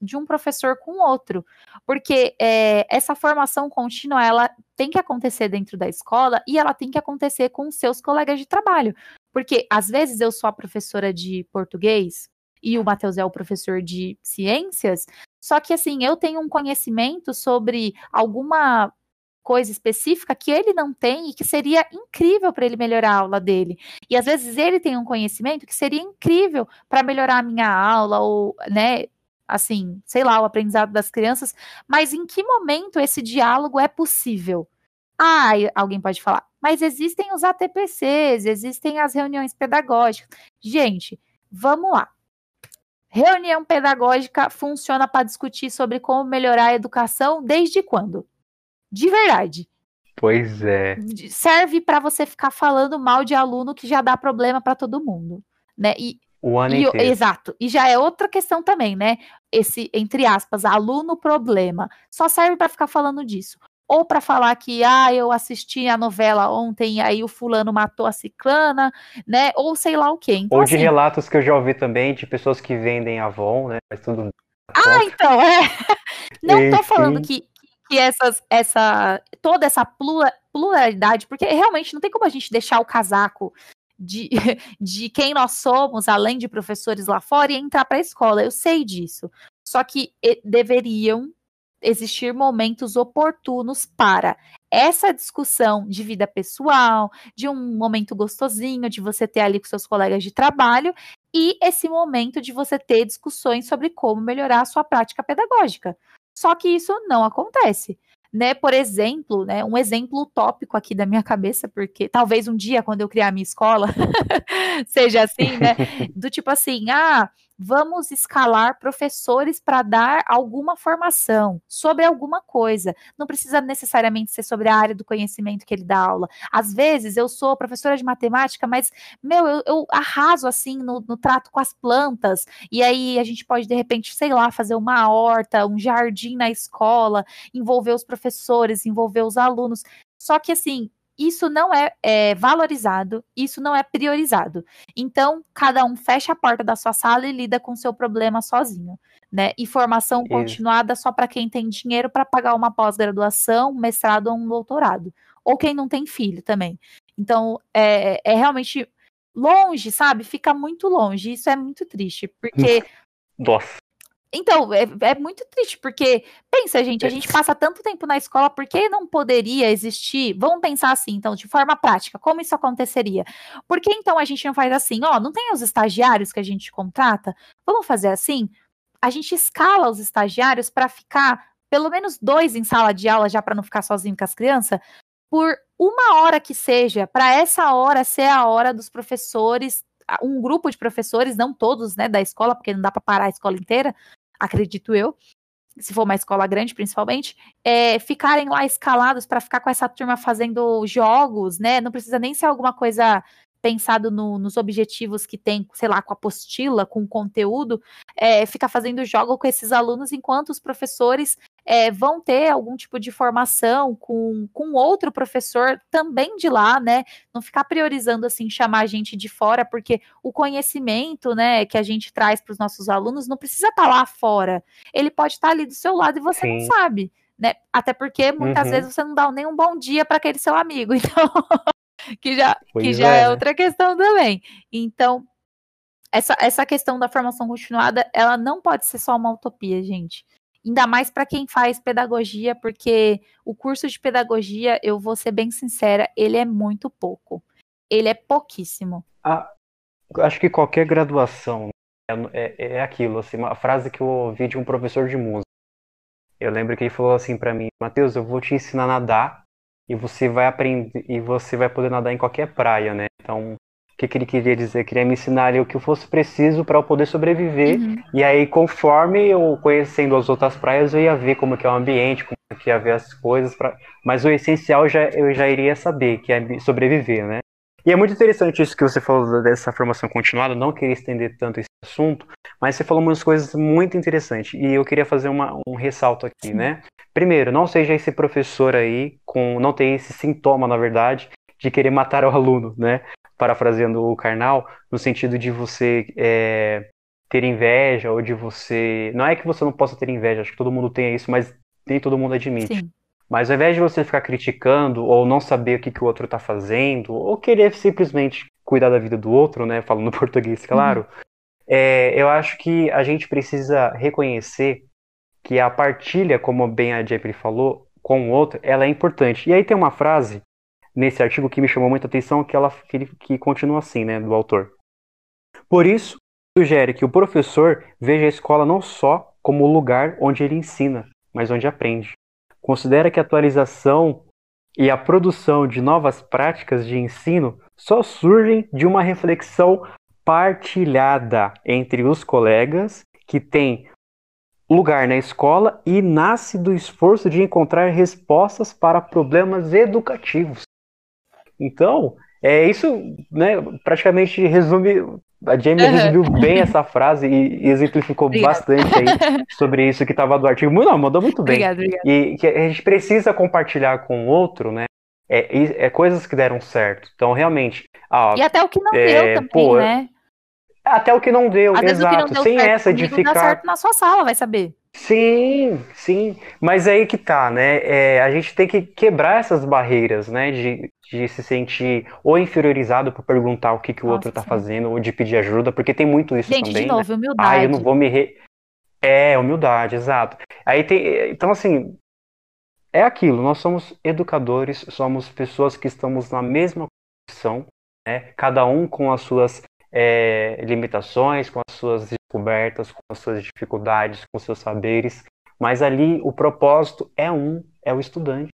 de um professor com o outro, porque é, essa formação contínua ela tem que acontecer dentro da escola e ela tem que acontecer com seus colegas de trabalho, porque às vezes eu sou a professora de português e o Matheus é o professor de ciências, só que assim eu tenho um conhecimento sobre alguma coisa específica que ele não tem e que seria incrível para ele melhorar a aula dele. E às vezes ele tem um conhecimento que seria incrível para melhorar a minha aula ou, né, assim, sei lá, o aprendizado das crianças, mas em que momento esse diálogo é possível? Ah, alguém pode falar, mas existem os ATPCs, existem as reuniões pedagógicas. Gente, vamos lá. Reunião pedagógica funciona para discutir sobre como melhorar a educação desde quando? De verdade. Pois é. Serve para você ficar falando mal de aluno que já dá problema para todo mundo, né? E o ano e, inteiro. Exato. E já é outra questão também, né? Esse entre aspas, aluno problema, só serve para ficar falando disso. Ou para falar que, ah, eu assisti a novela ontem, aí o fulano matou a ciclana, né? Ou sei lá o quê. Então, Ou de assim, relatos que eu já ouvi também de pessoas que vendem Avon, né? Mas tudo. Ah, então, é. <laughs> Não Enfim. tô falando que, que essas, essa, toda essa pluralidade, porque realmente não tem como a gente deixar o casaco de, <laughs> de quem nós somos, além de professores lá fora, e entrar para a escola. Eu sei disso. Só que deveriam existir momentos oportunos para essa discussão de vida pessoal, de um momento gostosinho, de você ter ali com seus colegas de trabalho, e esse momento de você ter discussões sobre como melhorar a sua prática pedagógica. Só que isso não acontece. Né, por exemplo, né, um exemplo utópico aqui da minha cabeça, porque talvez um dia, quando eu criar minha escola, <laughs> seja assim, né? <laughs> Do tipo assim, ah, vamos escalar professores para dar alguma formação sobre alguma coisa. Não precisa necessariamente ser sobre a área do conhecimento que ele dá aula. Às vezes eu sou professora de matemática, mas, meu, eu, eu arraso assim no, no, trato com as plantas, e aí a gente pode, de repente, sei lá, fazer uma horta, um jardim na escola, envolver os professores, envolver os alunos. Só que assim, isso não é, é, valorizado, isso não é priorizado. Então, cada um fecha a porta da sua sala e lida com o seu problema sozinho. Né? E formação isso. continuada só para quem tem dinheiro para pagar uma pós-graduação, um mestrado ou um doutorado. Ou quem não tem filho também. Então, é, é realmente longe, sabe? Fica muito longe. Isso é muito triste, porque. Nossa. Então, é, é, muito triste, porque, pensa, gente, a gente passa tanto tempo na escola, por que não poderia existir? Vamos pensar assim, então, de forma prática, como isso aconteceria? Por que então a gente não faz assim? Ó, não tem os estagiários que a gente contrata? Vamos fazer assim? A gente escala os estagiários para ficar pelo menos dois em sala de aula, já para não ficar sozinho com as crianças, por uma hora que seja, para essa hora ser a hora dos professores um grupo de professores, não todos, né, da escola, porque não dá para parar a escola inteira, acredito eu, se for uma escola grande principalmente, é, ficarem lá escalados para ficar com essa turma fazendo jogos, né? Não precisa nem ser alguma coisa pensado no, nos objetivos que tem, sei lá, com apostila, com conteúdo, é, fica fazendo jogo com esses alunos enquanto os professores é, vão ter algum tipo de formação com, com outro professor também de lá, né? Não ficar priorizando assim, chamar a gente de fora, porque o conhecimento, né, que a gente traz para os nossos alunos não precisa estar tá lá fora. Ele pode estar tá ali do seu lado e você Sim. não sabe. Né? Até porque muitas uhum. vezes você não dá nem um bom dia para aquele seu amigo. <laughs> Então, que já, que já é, é outra questão também. Então, essa, essa questão da formação continuada, ela não pode ser só uma utopia, gente. Ainda mais para quem faz pedagogia, porque o curso de pedagogia, eu vou ser bem sincera, ele é muito pouco. Ele é pouquíssimo. Ah, acho que qualquer graduação é, é, é aquilo, assim, uma frase que eu ouvi de um professor de música. Eu lembro que ele falou assim para mim, Matheus, eu vou te ensinar a nadar e você vai aprender e você vai poder nadar em qualquer praia, né? Então, o que, que ele queria dizer? Queria me ensinar ali o que fosse preciso para eu poder sobreviver. Uhum. E aí, conforme eu conhecendo as outras praias, eu ia ver como que é o ambiente, como que ia ver as coisas. Pra... Mas o essencial já, eu já iria saber, que é sobreviver, né? E é muito interessante isso que você falou dessa formação continuada, não queria estender tanto esse assunto, mas você falou umas coisas muito interessantes e eu queria fazer uma, um ressalto aqui, né? Primeiro, não seja esse professor aí com, não tem esse sintoma, na verdade, de querer matar o aluno, né? Parafraseando o Karnal, no sentido de você é, ter inveja ou de você. Não é que você não possa ter inveja, acho que todo mundo tem isso, mas nem todo mundo admite. Sim. Mas ao invés de você ficar criticando ou não saber o que, que o outro está fazendo, ou querer simplesmente cuidar da vida do outro, né, falando <laughs> português, claro, uhum. é, eu acho que a gente precisa reconhecer que a partilha, como bem a Jeffrey falou, com o outro, ela é importante. E aí tem uma frase nesse artigo que me chamou muita atenção, que ela que, que continua assim, né, do autor. Por isso, sugere que o professor veja a escola não só como o lugar onde ele ensina, mas onde aprende. Considera que a atualização e a produção de novas práticas de ensino só surgem de uma reflexão partilhada entre os colegas que tem lugar na escola e nasce do esforço de encontrar respostas para problemas educativos. Então, é isso, né, praticamente resume. A Jamie uhum. resumiu bem essa frase e, exemplificou bastante aí <laughs> sobre isso que estava do artigo. Não, mandou muito bem. Obrigado, obrigado. E que a gente precisa compartilhar com o outro, né? É, é coisas que deram certo. Então, realmente. Ah, e até o que não é, deu também, pô, né? Até o que não deu, Às exato. Não Sem essa de ficar. Dá certo na sua sala, vai saber. Sim, sim. Mas aí que tá, né? É, a gente tem que quebrar essas barreiras, né? De, de se sentir ou inferiorizado por perguntar o que, que o Nossa, outro tá sim. fazendo, ou de pedir ajuda, porque tem muito isso gente, também. De novo, né? humildade. Ah, eu não vou me. Re... É, humildade, exato. Aí tem. Então, assim. É aquilo, nós somos educadores, somos pessoas que estamos na mesma condição, né? Cada um com as suas é, limitações, com as suas descobertas, com as suas dificuldades, com os seus saberes, mas ali o propósito é um, é o estudante.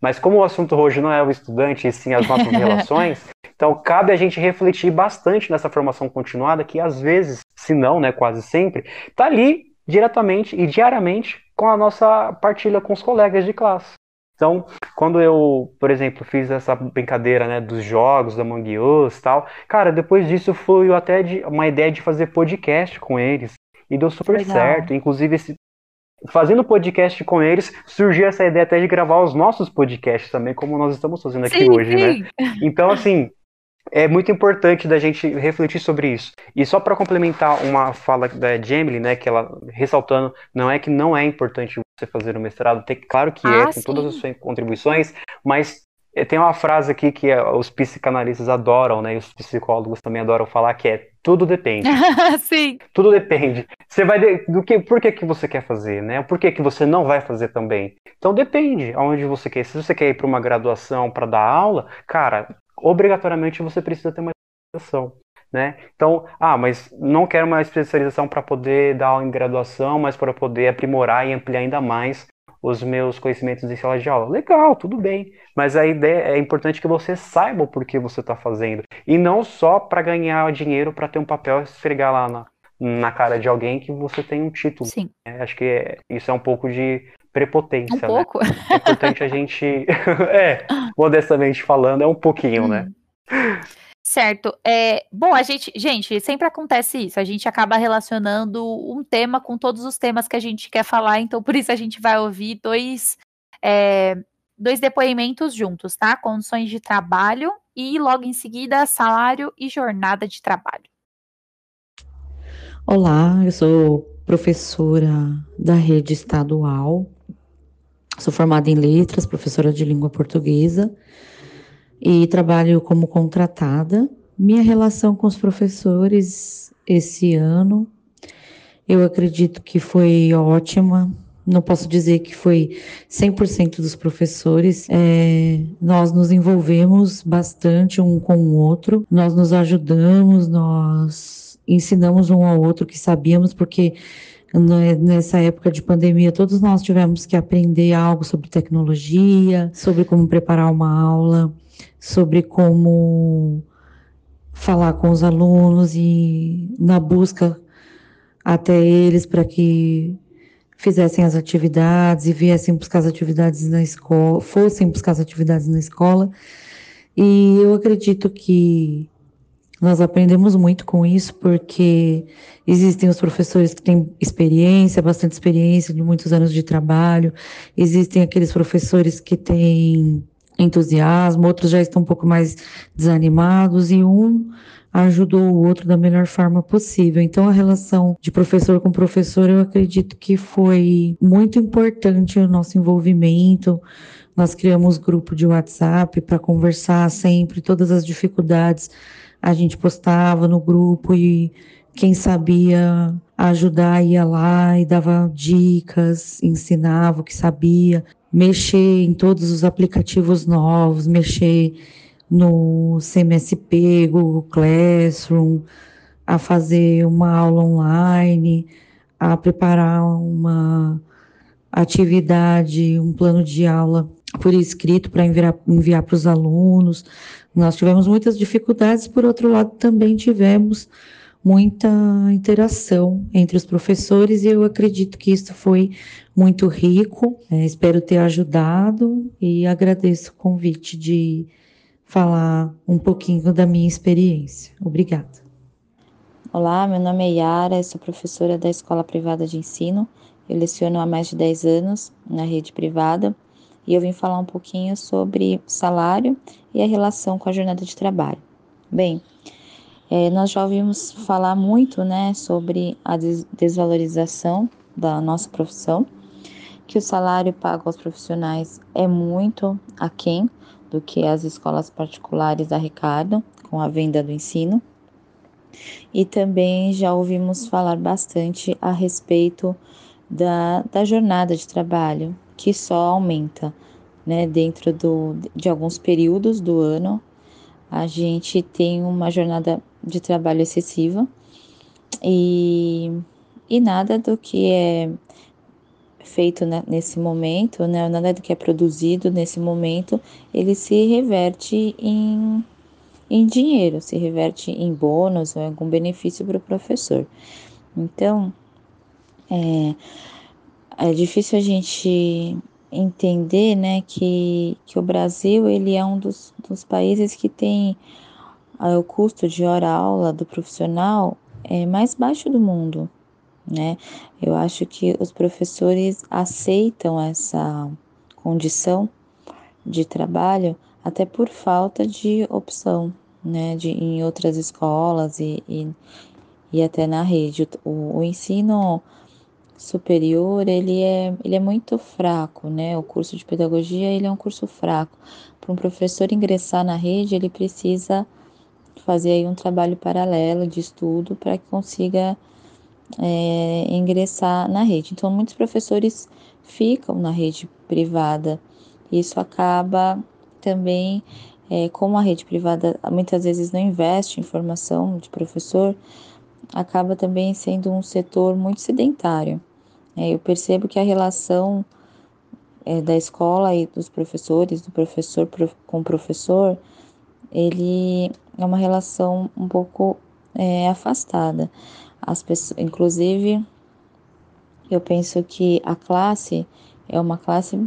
Mas como o assunto hoje não é o estudante, e sim as nossas <laughs> relações, então cabe a gente refletir bastante nessa formação continuada, que às vezes, se não, né, quase sempre, está ali diretamente e diariamente com a nossa partilha com os colegas de classe. Então, quando eu, por exemplo, fiz essa brincadeira, né, dos jogos da Among Us e tal, cara, depois disso foi até de, uma ideia de fazer podcast com eles. E deu super Legal. certo. Inclusive, esse, fazendo podcast com eles, surgiu essa ideia até de gravar os nossos podcasts também, como nós estamos fazendo aqui sim, hoje, né? sim. né? Então, assim, é muito importante da gente refletir sobre isso. E só para complementar uma fala da Jamie, né, que ela ressaltando, não é que não é importante você fazer o mestrado, tem, claro que é, ah, é, com todas as suas contribuições, mas tem uma frase aqui que os psicanalistas adoram, né, e os psicólogos também adoram falar, que é Tudo depende. <laughs> Sim. Tudo depende. Você vai de, do que, por que, que você quer fazer, né? Por que, que você não vai fazer também? Então depende aonde você quer. Se você quer ir para uma graduação para dar aula, cara, obrigatoriamente você precisa ter uma especialização. Né? Então, ah, mas não quero uma especialização para poder dar aula em graduação, mas para poder aprimorar e ampliar ainda mais os meus conhecimentos em sala de aula. Legal, tudo bem. Mas a ideia é importante que você saiba o porquê você está fazendo. E não só para ganhar dinheiro para ter um papel e esfregar lá na, na cara de alguém que você tem um título. Sim. É, acho que é, isso é um pouco de prepotência. Um né? pouco. É importante a gente. <laughs> é, <laughs> modestamente falando, é um pouquinho, né? Certo. É, bom, a gente, gente, sempre acontece isso. A gente acaba relacionando um tema com todos os temas que a gente quer falar, então por isso a gente vai ouvir dois, é, dois depoimentos juntos, tá? Condições de trabalho e logo em seguida salário e jornada de trabalho. Olá, eu sou professora da rede estadual. Sou formada em letras, professora de língua portuguesa e trabalho como contratada. Minha relação com os professores esse ano, eu acredito que foi ótima. Não posso dizer que foi 100% dos professores. É, nós nos envolvemos bastante um com o outro, nós nos ajudamos, nós ensinamos um ao outro que sabíamos, porque nessa época de pandemia, todos nós tivemos que aprender algo sobre tecnologia, sobre como preparar uma aula sobre como falar com os alunos e na busca até eles para que fizessem as atividades e viessem buscar as atividades na escola, fossem buscar as atividades na escola. E eu acredito que nós aprendemos muito com isso, porque existem os professores que têm experiência, bastante experiência, de muitos anos de trabalho, existem aqueles professores que têm entusiasmo, outros já estão um pouco mais desanimados e um ajudou o outro da melhor forma possível. Então, a relação de professor com professor, eu acredito que foi muito importante o nosso envolvimento. Nós criamos grupo de WhatsApp para conversar sempre, todas as dificuldades a gente postava no grupo e quem sabia ajudar ia lá e dava dicas, ensinava o que sabia mexer em todos os aplicativos novos, mexer no CMSP, Google Classroom, a fazer uma aula online, a preparar uma atividade, um plano de aula por escrito para enviar, para os alunos. Nós tivemos muitas dificuldades, por outro lado, também tivemos muita interação entre os professores e eu acredito que isso foi muito rico. É, espero ter ajudado e agradeço o convite de falar um pouquinho da minha experiência. Obrigada. Olá, meu nome é Yara, sou professora da Escola Privada de Ensino. Eu leciono há mais de 10 anos na rede privada e eu vim falar um pouquinho sobre salário e a relação com a jornada de trabalho. Bem, é, nós já ouvimos falar muito né, sobre a desvalorização da nossa profissão, que o salário pago aos profissionais é muito aquém do que as escolas particulares arrecadam com a venda do ensino. E também já ouvimos falar bastante a respeito da, da jornada de trabalho, que só aumenta né, dentro do, de alguns períodos do ano. A gente tem uma jornada de trabalho excessiva e, e nada do que é feito nesse momento, né, nada do que é produzido nesse momento, ele se reverte em, em dinheiro, se reverte em bônus ou em algum benefício para o professor. Então, é, é difícil a gente entender né, que, que o Brasil ele é um dos, dos países que tem o custo de hora-aula do profissional é mais baixo do mundo, né? Eu acho que os professores aceitam essa condição de trabalho até por falta de opção, né? De, em outras escolas e, e, e até na rede. O, o ensino superior ele é, ele é muito fraco, né? O curso de pedagogia ele é um curso fraco. Para um professor ingressar na rede, ele precisa fazer aí um trabalho paralelo de estudo para que consiga é, ingressar na rede. Então, muitos professores ficam na rede privada. Isso acaba também, é, como a rede privada muitas vezes não investe em formação de professor, acaba também sendo um setor muito sedentário. É, eu percebo que a relação é, da escola e dos professores, do professor com o professor, ele é uma relação um pouco é, afastada. As pessoas, inclusive, eu penso que a classe é uma classe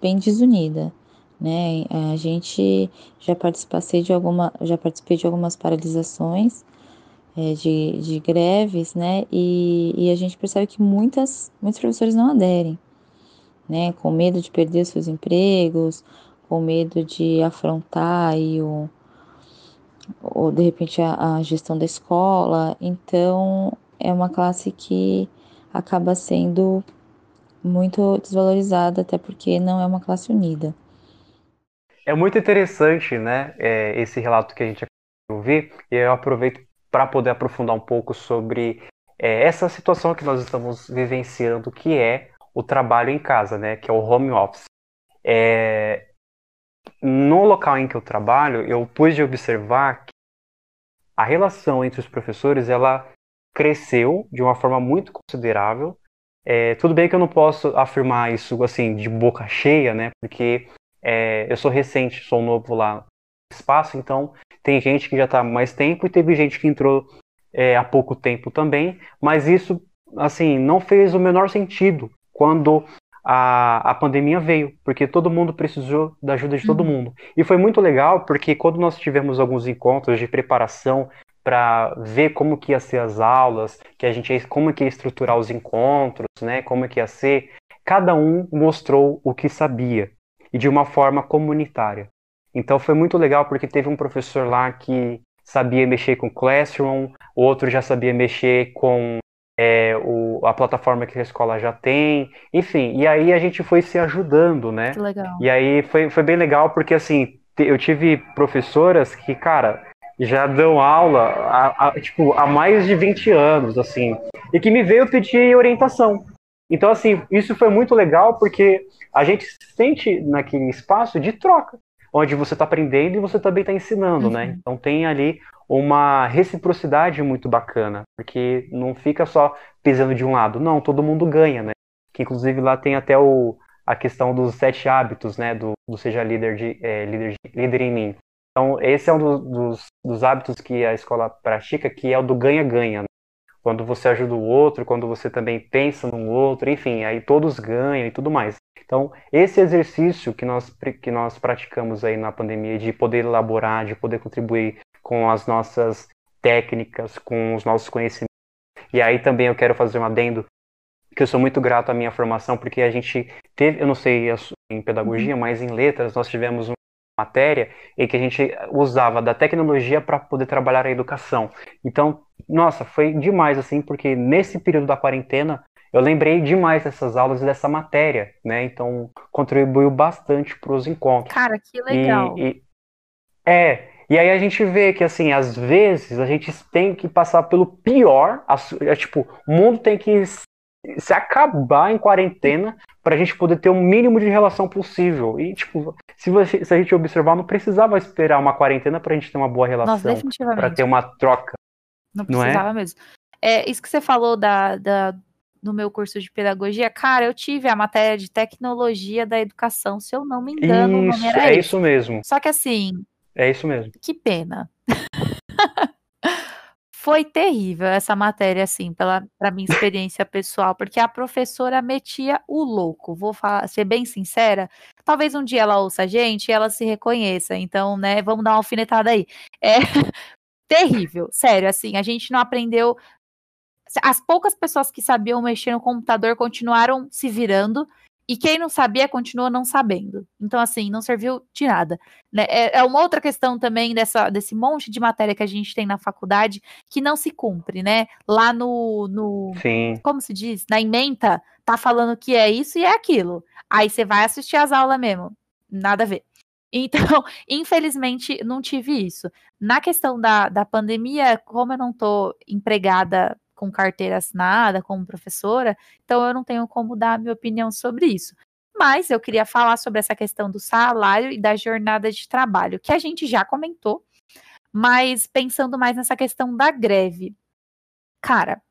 bem desunida, né? A gente já participei de alguma, já participei de algumas paralisações é, de, de greves, né? E, e, a gente percebe que muitas, muitos professores não aderem, né? Com medo de perder seus empregos, com medo de afrontar aí o, ou de repente a, a gestão da escola. Então é uma classe que acaba sendo muito desvalorizada, até porque não é uma classe unida. É muito interessante, né, é, esse relato que a gente ouvir, e eu aproveito para poder aprofundar um pouco sobre é, essa situação que nós estamos vivenciando, que é o trabalho em casa, né, que é o home office. É, no local em que eu trabalho, eu pude observar que a relação entre os professores ela cresceu de uma forma muito considerável. É, tudo bem que eu não posso afirmar isso assim de boca cheia, né? Porque é, eu sou recente, sou novo lá no espaço, então tem gente que já está mais tempo e teve gente que entrou é, há pouco tempo também. Mas isso, assim, não fez o menor sentido quando a, a pandemia veio, porque todo mundo precisou da ajuda de todo uhum. mundo. E foi muito legal, porque quando nós tivemos alguns encontros de preparação para ver como que ia ser as aulas, que a gente como que ia estruturar os encontros, né, como que ia ser, cada um mostrou o que sabia e de uma forma comunitária. Então foi muito legal porque teve um professor lá que sabia mexer com Classroom, outro já sabia mexer com é, o, a plataforma que a escola já tem, enfim, e aí a gente foi se ajudando, né? Que legal. E aí foi, foi bem legal porque assim, eu tive professoras que, cara, já dão aula há, há, tipo, há mais de 20 anos, assim, e que me veio pedir orientação. Então, assim, isso foi muito legal porque a gente se sente naquele espaço de troca, onde você está aprendendo e você também está ensinando, né? uhum. né? Então tem ali uma reciprocidade muito bacana, porque não fica só pisando de um lado, não, todo mundo ganha, né? Que inclusive lá tem até o, a questão dos sete hábitos, né? Do, do seja líder, de, é, líder, líder em mim. Então, esse é um do, dos, dos hábitos que a escola pratica, que é o do ganha-ganha. Né? Quando você ajuda o outro, quando você também pensa no outro, enfim, aí todos ganham e tudo mais. Então, esse exercício que nós, que nós praticamos aí na pandemia, de poder elaborar, de poder contribuir com as nossas técnicas, com os nossos conhecimentos. E aí também eu quero fazer um adendo que eu sou muito grato à minha formação, porque a gente teve, eu não sei em pedagogia, uhum. mas em letras nós tivemos uma matéria em que a gente usava da tecnologia para poder trabalhar a educação. Então, nossa, foi demais assim, porque nesse período da quarentena eu lembrei demais dessas aulas e dessa matéria, né? Então, contribuiu bastante para os encontros. Cara, que legal. E, e, é, e aí a gente vê que, assim, às vezes a gente tem que passar pelo pior. É, tipo, o mundo tem que se acabar em quarentena para a gente poder ter o um mínimo de relação possível. E, tipo, se, você, se a gente observar, não precisava esperar uma quarentena para a gente ter uma boa relação. Para ter uma troca. Não precisava não é? mesmo. É, isso que você falou da, da, no meu curso de pedagogia, cara, eu tive a matéria de tecnologia da educação, se eu não me engano, isso, é isso mesmo. Só que assim, é isso mesmo. Que pena. <laughs> Foi terrível essa matéria, assim, pela pra minha experiência <laughs> pessoal, porque a professora metia o louco. Vou falar, ser bem sincera. Talvez um dia ela ouça a gente e ela se reconheça. Então, né, vamos dar uma alfinetada aí. É <laughs> terrível, sério, assim, a gente não aprendeu. As poucas pessoas que sabiam mexer no computador continuaram se virando e quem não sabia continua não sabendo. Então, assim, não serviu de nada. Né? É, é uma outra questão também dessa, desse monte de matéria que a gente tem na faculdade que não se cumpre, né? Lá no. no Sim. Como se diz? Na ementa, tá falando que é isso e é aquilo. Aí você vai assistir as aulas mesmo. Nada a ver. <laughs> Então, infelizmente, não tive isso. Na questão da, da pandemia, como eu não estou empregada com carteira assinada, como professora, então eu não tenho como dar a minha opinião sobre isso. Mas eu queria falar sobre essa questão do salário e da jornada de trabalho, que a gente já comentou, mas pensando mais nessa questão da greve. Cara,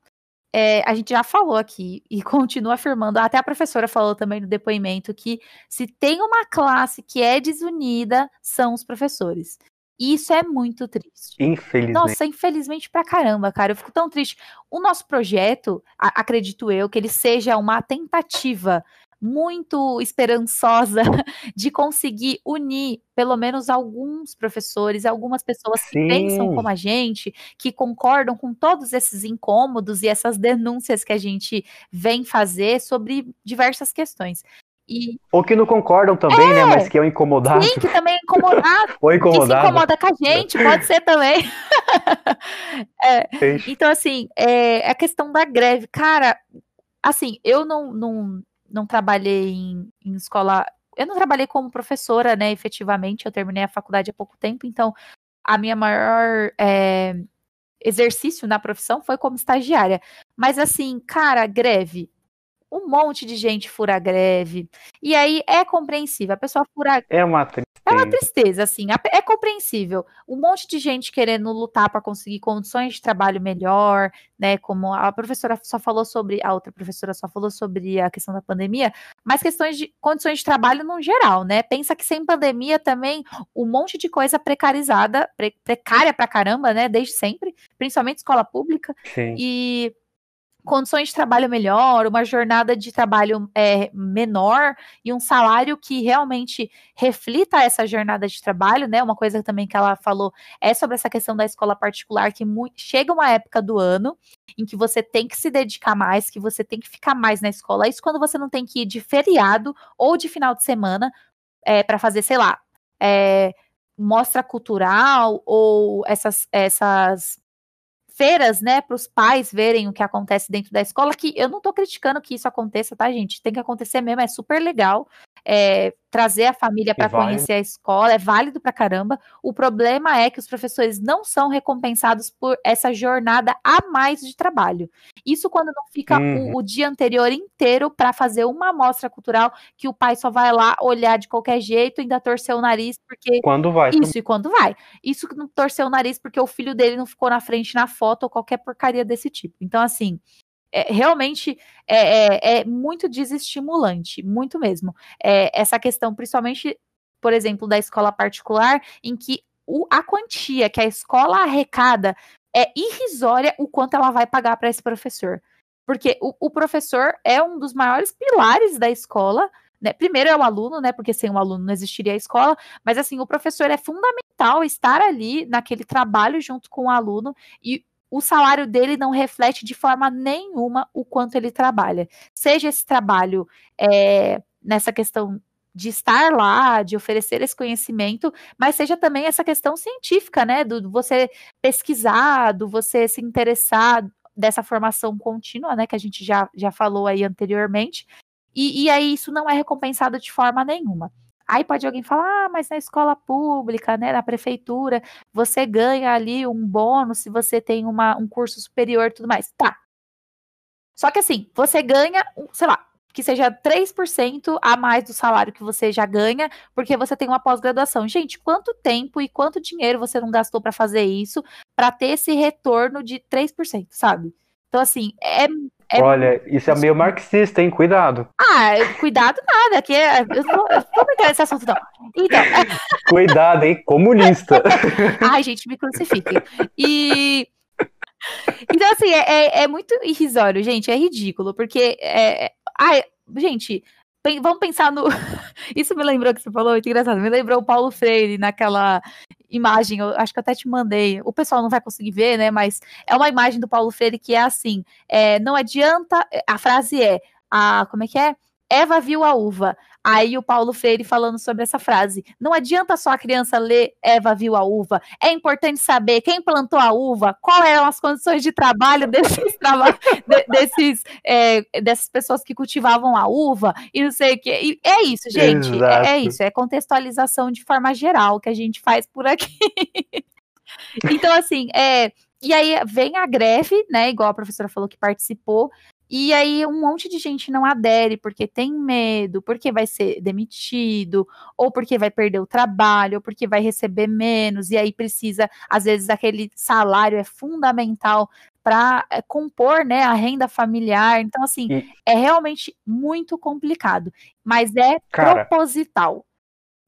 é, a gente já falou aqui e <laughs> continua afirmando, até a professora falou também no depoimento, que se tem uma classe que é desunida, são os professores. E isso é muito triste. Infelizmente. Nossa, infelizmente pra caramba, cara. Eu fico tão triste. O nosso projeto, acredito eu, que ele seja uma tentativa muito esperançosa <laughs> de conseguir unir pelo menos alguns professores, algumas pessoas que Sim. pensam como a gente, que concordam com todos esses incômodos e essas denúncias que a gente vem fazer sobre diversas questões. E... Ou que não concordam também, né, é, né? Mas que é um incomodado. Sim, que também é incomodado. <laughs> Ou incomodado. Que se incomoda com a gente, pode ser também. <laughs> é, então, assim, é, a questão da greve. Cara, assim, eu não, não, não trabalhei em, em escola. Eu não trabalhei como professora, né, efetivamente. Eu terminei a faculdade há pouco tempo, então a minha maior é, exercício na profissão foi como estagiária. Mas assim, cara, greve um monte de gente fura greve. E aí é compreensível. A pessoa fura. É uma tristeza. É uma tristeza, assim. É compreensível. Um monte de gente querendo lutar para conseguir condições de trabalho melhor, né? Como a professora só falou sobre. A outra professora só falou sobre a questão da pandemia, mas questões de condições de trabalho no geral, né? Pensa que sem pandemia também um monte de coisa precarizada, pre, precária pra caramba, né? Desde sempre, principalmente escola pública. Sim. E condições de trabalho melhor, uma jornada de trabalho é, menor e um salário que realmente reflita essa jornada de trabalho, né? Uma coisa também que ela falou é sobre essa questão da escola particular, que chega uma época do ano em que você tem que se dedicar mais, que você tem que ficar mais na escola. Isso quando você não tem que ir de feriado ou de final de semana é, para fazer, sei lá, é, mostra cultural ou essas, essas feiras, né, para os pais verem o que acontece dentro da escola, que eu não estou criticando que isso aconteça, tá, gente? Tem que acontecer mesmo, é super legal. É, trazer a família para conhecer a escola é válido para caramba. O problema é que os professores não são recompensados por essa jornada a mais de trabalho. Isso quando não fica uhum. o, o, dia anterior inteiro para fazer uma amostra cultural que o pai só vai lá olhar de qualquer jeito, ainda torcer o nariz porque quando vai isso e quando vai. Isso que não torcer o nariz porque o filho dele não ficou na frente na foto ou qualquer porcaria desse tipo. Então assim, é, realmente é, é, é, muito desestimulante, muito mesmo. É, essa questão, principalmente, por exemplo, da escola particular, em que o, a quantia que a escola arrecada é irrisória o quanto ela vai pagar para esse professor. Porque o, o, professor é um dos maiores pilares da escola. Né? Primeiro é o aluno, né? Porque sem o aluno não existiria a escola, mas assim, o professor é fundamental estar ali naquele trabalho junto com o aluno e o salário dele não reflete de forma nenhuma o quanto ele trabalha. Seja esse trabalho é, nessa questão de estar lá, de oferecer esse conhecimento, mas seja também essa questão científica, né? Do você pesquisar, do você se interessar dessa formação contínua, né? Que a gente já, já falou aí anteriormente. E, e aí isso não é recompensado de forma nenhuma. Aí pode alguém falar, ah, mas na escola pública, né, na prefeitura, você ganha ali um bônus se você tem uma, um curso superior e tudo mais. Tá. Só que assim, você ganha, sei lá, que seja 3% a mais do salário que você já ganha, porque você tem uma pós-graduação. Gente, quanto tempo e quanto dinheiro você não gastou para fazer isso, para ter esse retorno de 3%, sabe? Então, assim, é é Olha, isso é meio marxista, hein? Cuidado. Ah, cuidado nada, que é, eu não, eu não entrar nesse assunto, não. Então. <laughs> Cuidado, hein? Comunista. <laughs> Ai, gente, me crucifiquem. E. Então, assim, é, é, é, muito irrisório, gente, é ridículo, porque. É, ai, gente, vamos pensar no. <laughs> Isso me lembrou que você falou, muito engraçado. Me lembrou o Paulo Freire naquela imagem, eu acho que até te mandei. O pessoal não vai conseguir ver, né? Mas é uma imagem do Paulo Freire que é assim: é, não adianta. A frase é: a, como é que é? Eva viu a uva. Aí o Paulo Freire falando sobre essa frase. Não adianta só a criança ler Eva viu a uva. É importante saber quem plantou a uva, quais eram as condições de trabalho desses, <laughs> traba de, desses é, dessas pessoas que cultivavam a uva e não sei o que. E é isso, gente. É, é, isso. É contextualização de forma geral que a gente faz por aqui. <laughs> então, assim, é. E aí vem a greve, né? Igual a professora falou que participou, e aí um monte de gente não adere porque tem medo, porque vai ser demitido, ou porque vai perder o trabalho, ou porque vai receber menos, e aí precisa, às vezes, aquele salário é fundamental para é, eh, compor né, a renda familiar. Então, assim, e... é realmente muito complicado. Mas é Cara, proposital.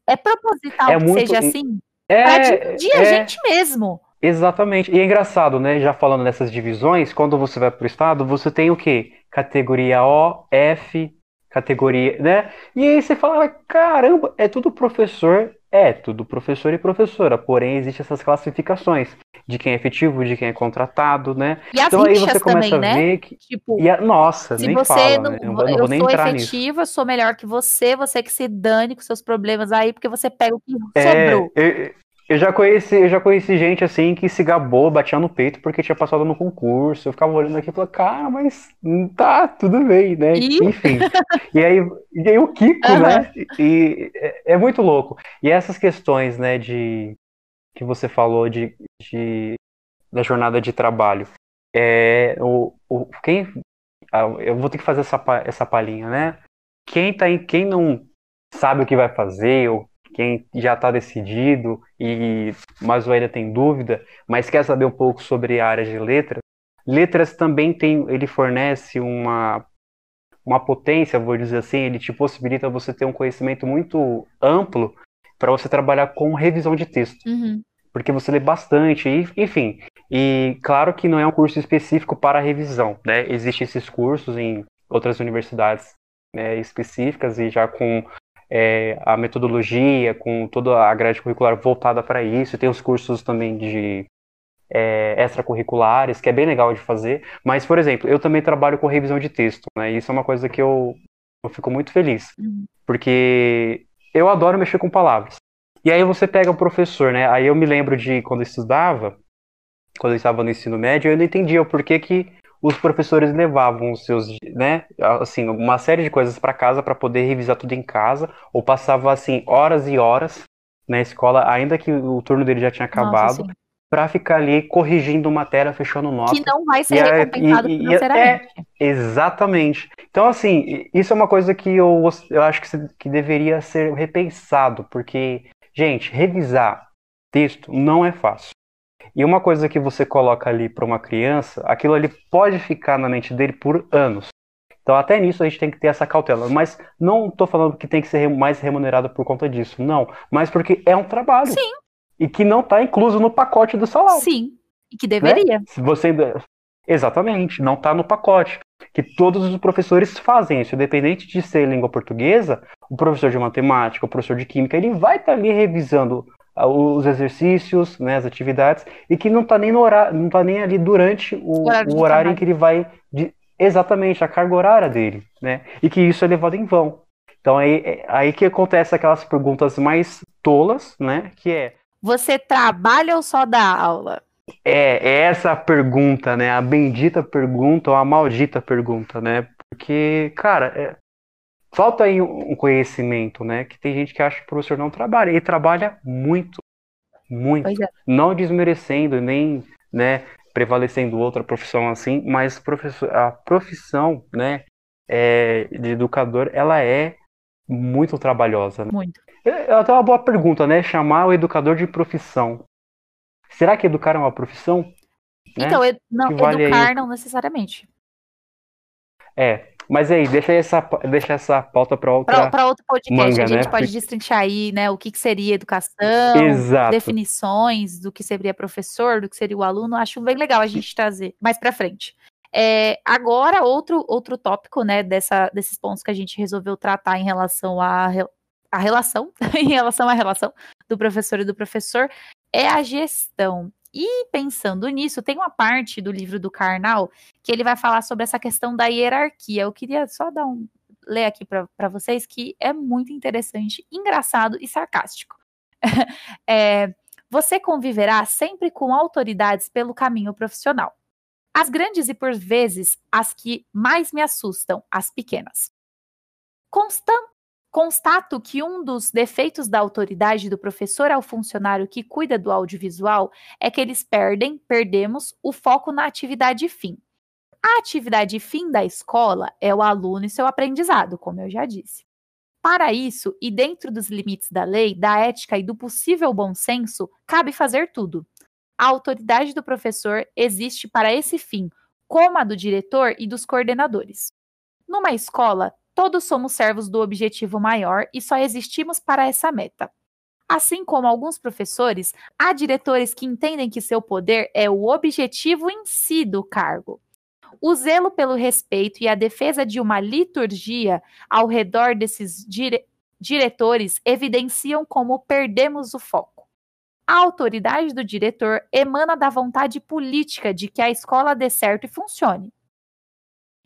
É proposital é que muito... seja assim é, para dividir é... a gente mesmo. Exatamente. E é engraçado, né? Já falando nessas divisões, quando você vai para o estado, você tem o quê? Categoria O, F, categoria, né? E aí você fala, caramba, é tudo professor, é tudo professor e professora, porém existem essas classificações de quem é efetivo, de quem é contratado, né? E as então aí você começa também, a né? ver que tipo, e a... nossa, nem você fala, não, né? não, vou, não vou nem sou entrar efetiva, nisso. sou melhor que você, você que se dane com seus problemas aí, porque você pega o que é, sobrou. Eu, eu já conheci, eu já conheci gente assim que se gabou, batia no peito porque tinha passado no concurso. Eu ficava olhando aqui e falava, cara, mas tá, tudo bem, né? E? Enfim. e, aí, e aí o Kiko, uhum. né? E, é, é, muito louco. E essas questões, né, de que você falou de, de da jornada de trabalho. É, o, o, quem, eu vou ter que fazer essa, essa palhinha, né? Quem, tá em, quem não sabe o que vai fazer, ou quem já está decidido, e mas ainda tem dúvida, mas quer saber um pouco sobre a área de letras, letras também tem, ele fornece uma, uma potência, vou dizer assim, ele te possibilita você ter um conhecimento muito amplo para você trabalhar com revisão de texto. Uhum. Porque você lê bastante, e, enfim. E claro que não é um curso específico para revisão, né? Existem esses cursos em outras universidades né, específicas e já com é, a metodologia, com toda a grade curricular voltada para isso. Tem os cursos também de é, extracurriculares, que é bem legal de fazer. Mas, por exemplo, eu também trabalho com revisão de texto, né? E isso é uma coisa que eu, eu fico muito feliz, uhum. porque eu adoro mexer com palavras. E aí você pega o professor, né? Aí eu me lembro de quando eu estudava, quando eu estava no ensino médio, eu não entendia o porquê que os professores levavam os seus, né, assim, uma série de coisas para casa para poder revisar tudo em casa, ou passava assim horas e horas na escola, ainda que o turno dele já tinha acabado, para ficar ali corrigindo matéria, fechando nota. Que não vai ser e, recompensado e, financeiramente. É, exatamente. Então, assim, isso é uma coisa que eu, eu acho que, que deveria ser repensado, porque, gente, revisar texto não é fácil. E uma coisa que você coloca ali para uma criança, aquilo ali pode ficar na mente dele por anos. Então, até nisso a gente tem que ter essa cautela. Mas não estou falando que tem que ser mais remunerado por conta disso. Não. Mas porque é um trabalho. Sim. E que não está incluso no pacote do salário. Sim. E que deveria. Né? Se você Exatamente, não está no pacote. Que todos os professores fazem isso, independente de ser língua portuguesa, o professor de matemática, o professor de química, ele vai estar tá ali revisando os exercícios, né, as atividades, e que não está nem no horário, não tá nem ali durante o, o horário, o horário em que ele vai de, exatamente a carga horária dele, né? E que isso é levado em vão. Então aí, é, aí que acontece aquelas perguntas mais tolas, né? Que é Você trabalha ou só dá aula? É, é essa a pergunta, né? A bendita pergunta ou a maldita pergunta, né? Porque, cara, é, falta aí um conhecimento, né? Que tem gente que acha que o professor não trabalha. E trabalha muito, muito. É. Não desmerecendo, nem, né, prevalecendo outra profissão assim, mas professor, a profissão, né, é, de educador, ela é muito trabalhosa. Né? Muito. É, é até uma boa pergunta, né? Chamar o educador de profissão. Será que educar é uma profissão? Né? Então, ed não, vale educar aí... não necessariamente. É, mas aí, deixa essa, deixa essa pauta para outra. Para outro podcast, manga, a gente né? pode destrinchar aí, né, o que, que seria educação, Exato. definições do que seria professor, do que seria o aluno. Acho bem legal a gente trazer mais para frente. É, agora, outro, outro tópico, né, dessa, desses pontos que a gente resolveu tratar em relação à a, a relação, <laughs> em relação à relação do professor e do professor, é a gestão. E pensando nisso, tem uma parte do livro do Karnal que ele vai falar sobre essa questão da hierarquia. Eu queria só dar um, ler aqui para vocês que é muito interessante, engraçado e sarcástico. <laughs> é, você conviverá sempre com autoridades pelo caminho profissional. As grandes e, por vezes, as que mais me assustam, as pequenas. Constan Constato que um dos defeitos da autoridade do professor ao funcionário que cuida do audiovisual é que eles perdem, perdemos, o foco na atividade fim. A atividade fim da escola é o aluno e seu aprendizado, como eu já disse. Para isso, e dentro dos limites da lei, da ética e do possível bom senso, cabe fazer tudo. A autoridade do professor existe para esse fim, como a do diretor e dos coordenadores. Numa escola, todos somos servos do objetivo maior e só existimos para essa meta. Assim como alguns professores, há diretores que entendem que seu poder é o objetivo em si do cargo. O zelo pelo respeito e a defesa de uma liturgia ao redor desses dire diretores evidenciam como perdemos o foco. A autoridade do diretor emana da vontade política de que a escola dê certo e funcione.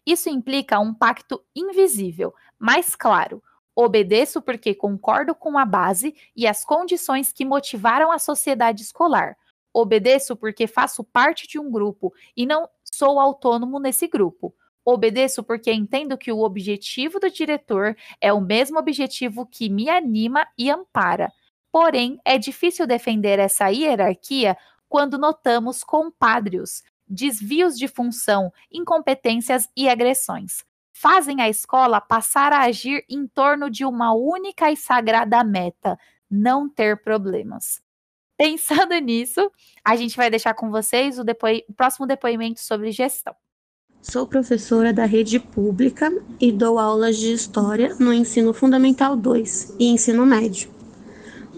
Isso implica um pacto invisível, mais claro. Obedeço porque concordo com a base e as condições que motivaram a sociedade escolar. Obedeço porque faço parte de um grupo e não sou autônomo nesse grupo. Obedeço porque entendo que o objetivo do diretor é o mesmo objetivo que me anima e ampara. Porém, é difícil defender essa hierarquia quando notamos compadrios, desvios de função, incompetências e agressões. Fazem a escola passar a agir em torno de uma única e sagrada meta: não ter problemas. Pensando <laughs> nisso, a gente vai deixar com vocês o, o próximo depoimento sobre gestão. Sou professora da rede pública e dou aulas de história no ensino fundamental 2 e ensino médio.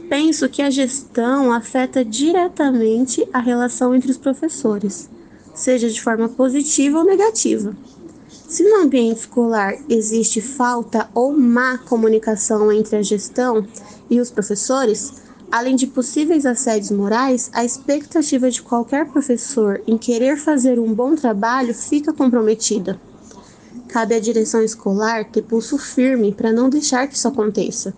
Penso que a gestão afeta diretamente a relação entre os professores, seja de forma positiva ou negativa. Se no ambiente escolar existe falta ou má comunicação entre a gestão e os professores, Além de possíveis assédios morais, a expectativa de qualquer professor em querer fazer um bom trabalho fica comprometida. Cabe à direção escolar ter pulso firme para não deixar que isso aconteça.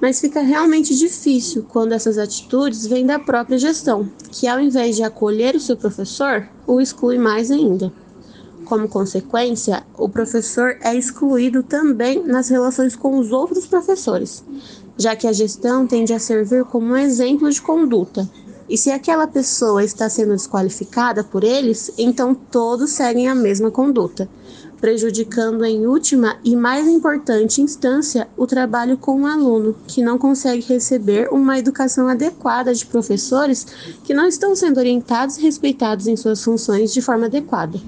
Mas fica realmente difícil quando essas atitudes vêm da própria gestão, que ao invés de acolher o seu professor, o exclui mais ainda. Como consequência, o professor é excluído também nas relações com os outros professores, já que a gestão tende a servir como um exemplo de conduta. E se aquela pessoa está sendo desqualificada por eles, então todos seguem a mesma conduta, prejudicando em última e mais importante instância o trabalho com o aluno, que não consegue receber uma educação adequada de professores que não estão sendo orientados e respeitados em suas funções de forma adequada.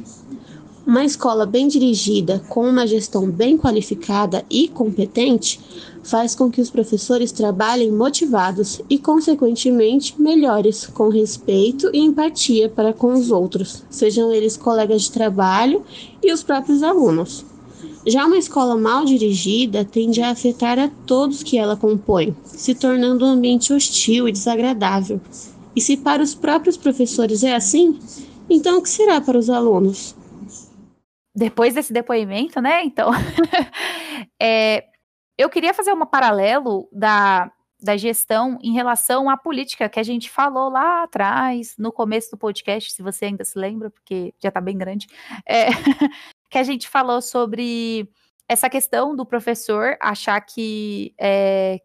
Uma escola bem dirigida, com uma gestão bem qualificada e competente, faz com que os professores trabalhem motivados e, consequentemente, melhores, com respeito e empatia para com os outros, sejam eles colegas de trabalho e os próprios alunos. Já uma escola mal dirigida tende a afetar a todos que ela compõe, se tornando um ambiente hostil e desagradável. E se para os próprios professores é assim, então o que será para os alunos? Depois desse depoimento, né? Então, <laughs> é, eu queria fazer um paralelo da, da gestão em relação à política que a gente falou lá atrás, no começo do podcast, se você ainda se lembra, porque já está bem grande, é, <laughs> que a gente falou sobre essa questão do professor achar que é,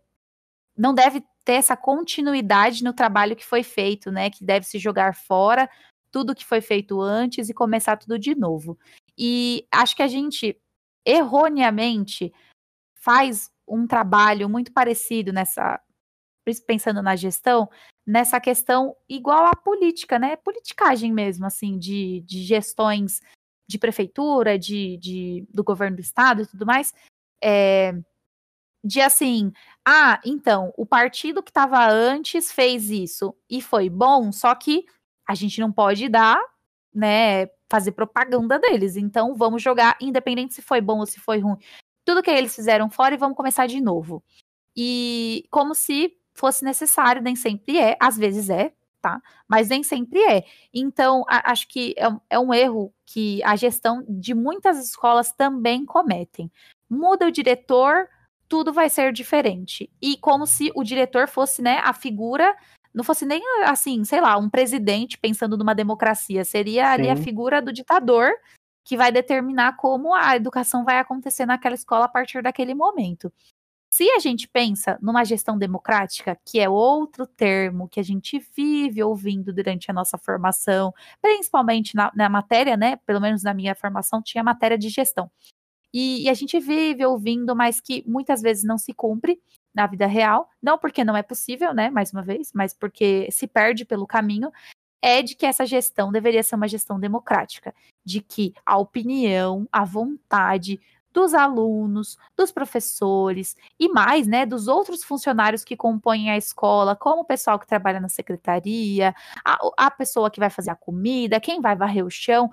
não deve ter essa continuidade no trabalho que foi feito, né? Que deve se jogar fora tudo que foi feito antes e começar tudo de novo. E acho que a gente erroneamente faz um trabalho muito parecido nessa, pensando na gestão, nessa questão igual à política, né? Politicagem mesmo, assim, de, de gestões de prefeitura, de, de, do governo do estado e tudo mais. É, de assim, ah, então, o partido que estava antes fez isso e foi bom, só que a gente não pode dar, né, fazer propaganda deles. Então, vamos jogar, independente se foi bom ou se foi ruim tudo que eles fizeram fora e vamos começar de novo. E como se fosse necessário, nem sempre é, às vezes é, tá? Mas nem sempre é. Então, a, acho que é, é, um erro que a gestão de muitas escolas também cometem. muda o diretor, tudo vai ser diferente. E como se o diretor fosse, né, a figura, não fosse nem assim, sei lá, um presidente pensando numa democracia, seria ali a Sim. figura do ditador que vai determinar como a educação vai acontecer naquela escola a partir daquele momento. Se a gente pensa numa gestão democrática, que é outro termo que a gente vive ouvindo durante a nossa formação, principalmente na, na matéria, né? Pelo menos na minha formação, tinha matéria de gestão. E, e a gente vive ouvindo, mas que muitas vezes não se cumpre na vida real, não porque não é possível, né? Mais uma vez, mas porque se perde pelo caminho, é de que essa gestão deveria ser uma gestão democrática, de que a opinião, a vontade dos alunos, dos professores e mais, né, dos outros funcionários que compõem a escola, como o pessoal que trabalha na secretaria, a, a pessoa que vai fazer a comida, quem vai varrer o chão.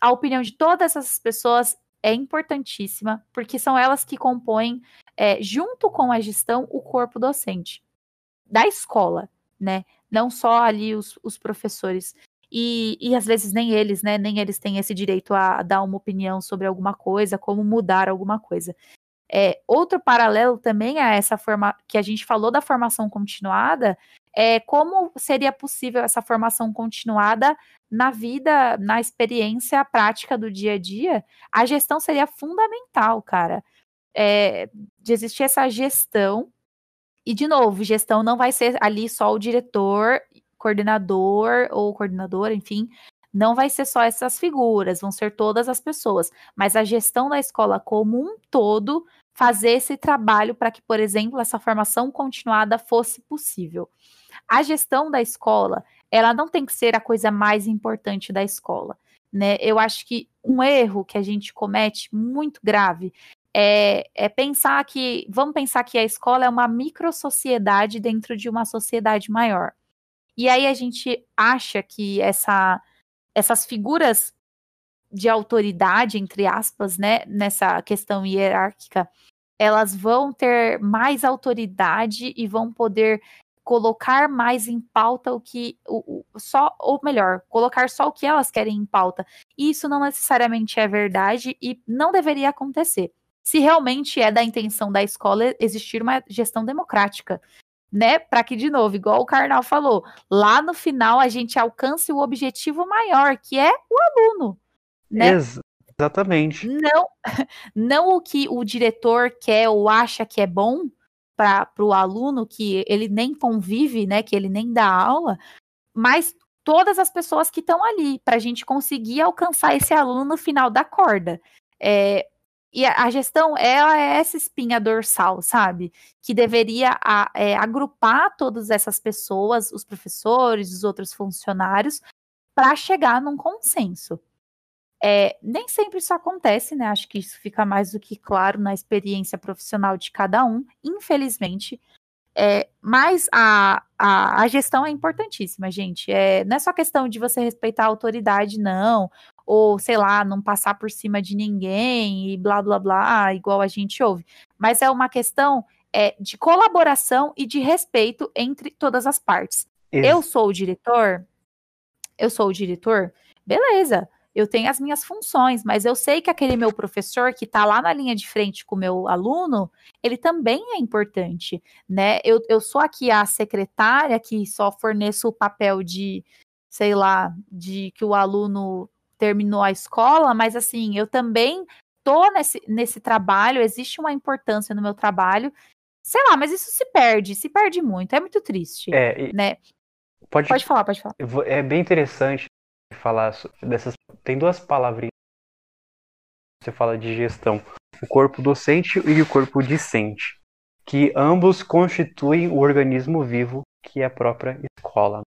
A opinião de todas essas pessoas é importantíssima, porque são elas que compõem, é, junto com a gestão, o corpo docente da escola, né? Não só ali os, os professores. E, e às vezes nem eles, né? Nem eles têm esse direito a dar uma opinião sobre alguma coisa, como mudar alguma coisa. É, outro paralelo também a essa forma que a gente falou da formação continuada é como seria possível essa formação continuada na vida, na experiência prática do dia a dia. A gestão seria fundamental, cara. É, de existir essa gestão. E, de novo, gestão não vai ser ali só o diretor coordenador ou coordenadora, enfim, não vai ser só essas figuras, vão ser todas as pessoas, mas a gestão da escola como um todo fazer esse trabalho para que, por exemplo, essa formação continuada fosse possível. A gestão da escola, ela não tem que ser a coisa mais importante da escola, né? Eu acho que um erro que a gente comete muito grave é, é, pensar que, vamos pensar que a escola é uma microsociedade dentro de uma sociedade maior. E aí a gente acha que essa, essas figuras de autoridade, entre aspas, né, nessa questão hierárquica, elas vão ter mais autoridade e vão poder colocar mais em pauta o que o, o, só ou melhor, colocar só o que elas querem em pauta. Isso não necessariamente é verdade e não deveria acontecer. Se realmente é da intenção da escola existir uma gestão democrática, né? Para que, de novo, igual o Karnal falou, lá no final a gente alcance o objetivo maior, que é o aluno. Né? Ex exatamente. Não, <laughs> não o que o diretor quer ou acha que é bom para o aluno, que ele nem convive, né? Que ele nem dá aula, mas todas as pessoas que estão ali, para a gente conseguir alcançar esse aluno no final da corda. É, e a, gestão, ela é essa espinha dorsal, sabe? Que deveria a, é, agrupar todas essas pessoas, os professores, os outros funcionários, para chegar num consenso. É, nem sempre isso acontece, né? Acho que isso fica mais do que claro na experiência profissional de cada um, infelizmente. É, mas a, a, a, gestão é importantíssima, gente. É, não é só questão de você respeitar a autoridade, não ou sei lá, não passar por cima de ninguém e blá blá blá, igual a gente ouve. Mas é uma questão é, de colaboração e de respeito entre todas as partes. Isso. Eu sou o diretor, eu sou o diretor, beleza. Eu tenho as minhas funções, mas eu sei que aquele meu professor que está lá na linha de frente com o meu aluno, ele também é importante, né? Eu, eu sou aqui a secretária que só forneço o papel de, sei lá, de que o aluno terminou a escola, mas assim, eu também tô nesse, nesse trabalho, existe uma importância no meu trabalho. Sei lá, mas isso se perde, se perde muito, é muito triste. É, né? Pode, pode falar, pode falar. É bem interessante falar dessas. Tem duas palavrinhas. Você fala de gestão: o corpo docente e o corpo discente, que ambos constituem o organismo vivo que é a própria escola.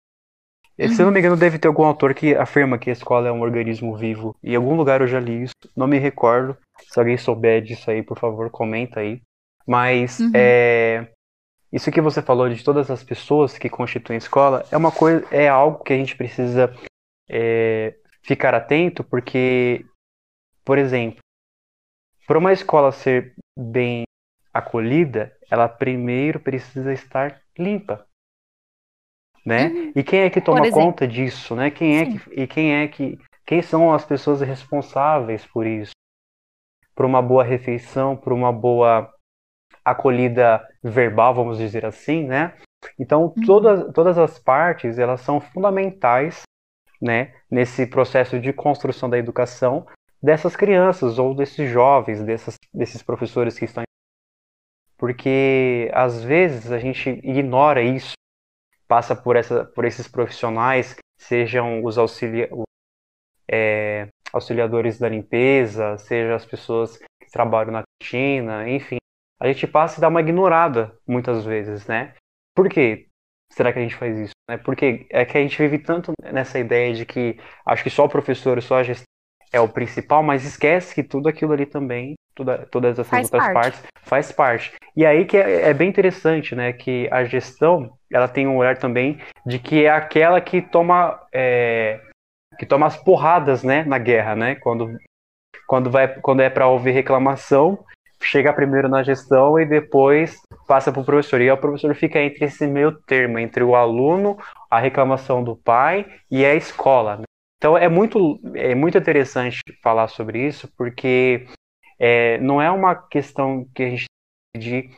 Se não me engano, deve ter algum autor que afirma que a escola é um organismo vivo. Em algum lugar eu já li isso, não me recordo. Se alguém souber disso aí, por favor, comenta aí. Mas uhum. é, isso que você falou de todas as pessoas que constituem a escola é uma coisa, é algo que a gente precisa é, ficar atento, porque, por exemplo, para uma escola ser bem acolhida, ela primeiro precisa estar limpa né? Uhum. E quem é que toma conta disso, né? Quem é que, e quem é que quem são as pessoas responsáveis por isso? por uma boa refeição, por uma boa acolhida verbal, vamos dizer assim, né? Então, Uhum. todas, todas as partes, elas são fundamentais, né, nesse processo de construção da educação dessas crianças ou desses jovens, dessas, desses professores que estão porque às vezes a gente ignora isso, passa por, essa, por esses profissionais, sejam os auxilia, é, auxiliadores da limpeza, sejam as pessoas que trabalham na cantina, enfim, a gente passa e dá uma ignorada muitas vezes, né? Por quê? Será que a gente faz isso? Né? Porque é que a gente vive tanto nessa ideia de que acho que só o professor e só a gestão é o principal, mas esquece que tudo aquilo ali também, toda, todas essas Faz outras parte. partes, faz parte. E aí que é, é bem interessante, né? Que a gestão ela tem um olhar também de que é aquela que toma é, que toma as porradas, né, na guerra, né? Quando quando vai quando é para ouvir reclamação, chega primeiro na gestão e depois passa para o professor. E aí o professor fica entre esse meio termo, entre o aluno, a reclamação do pai e a escola. né? Então é muito, é muito interessante falar sobre isso, porque é, não é uma questão que a gente tem de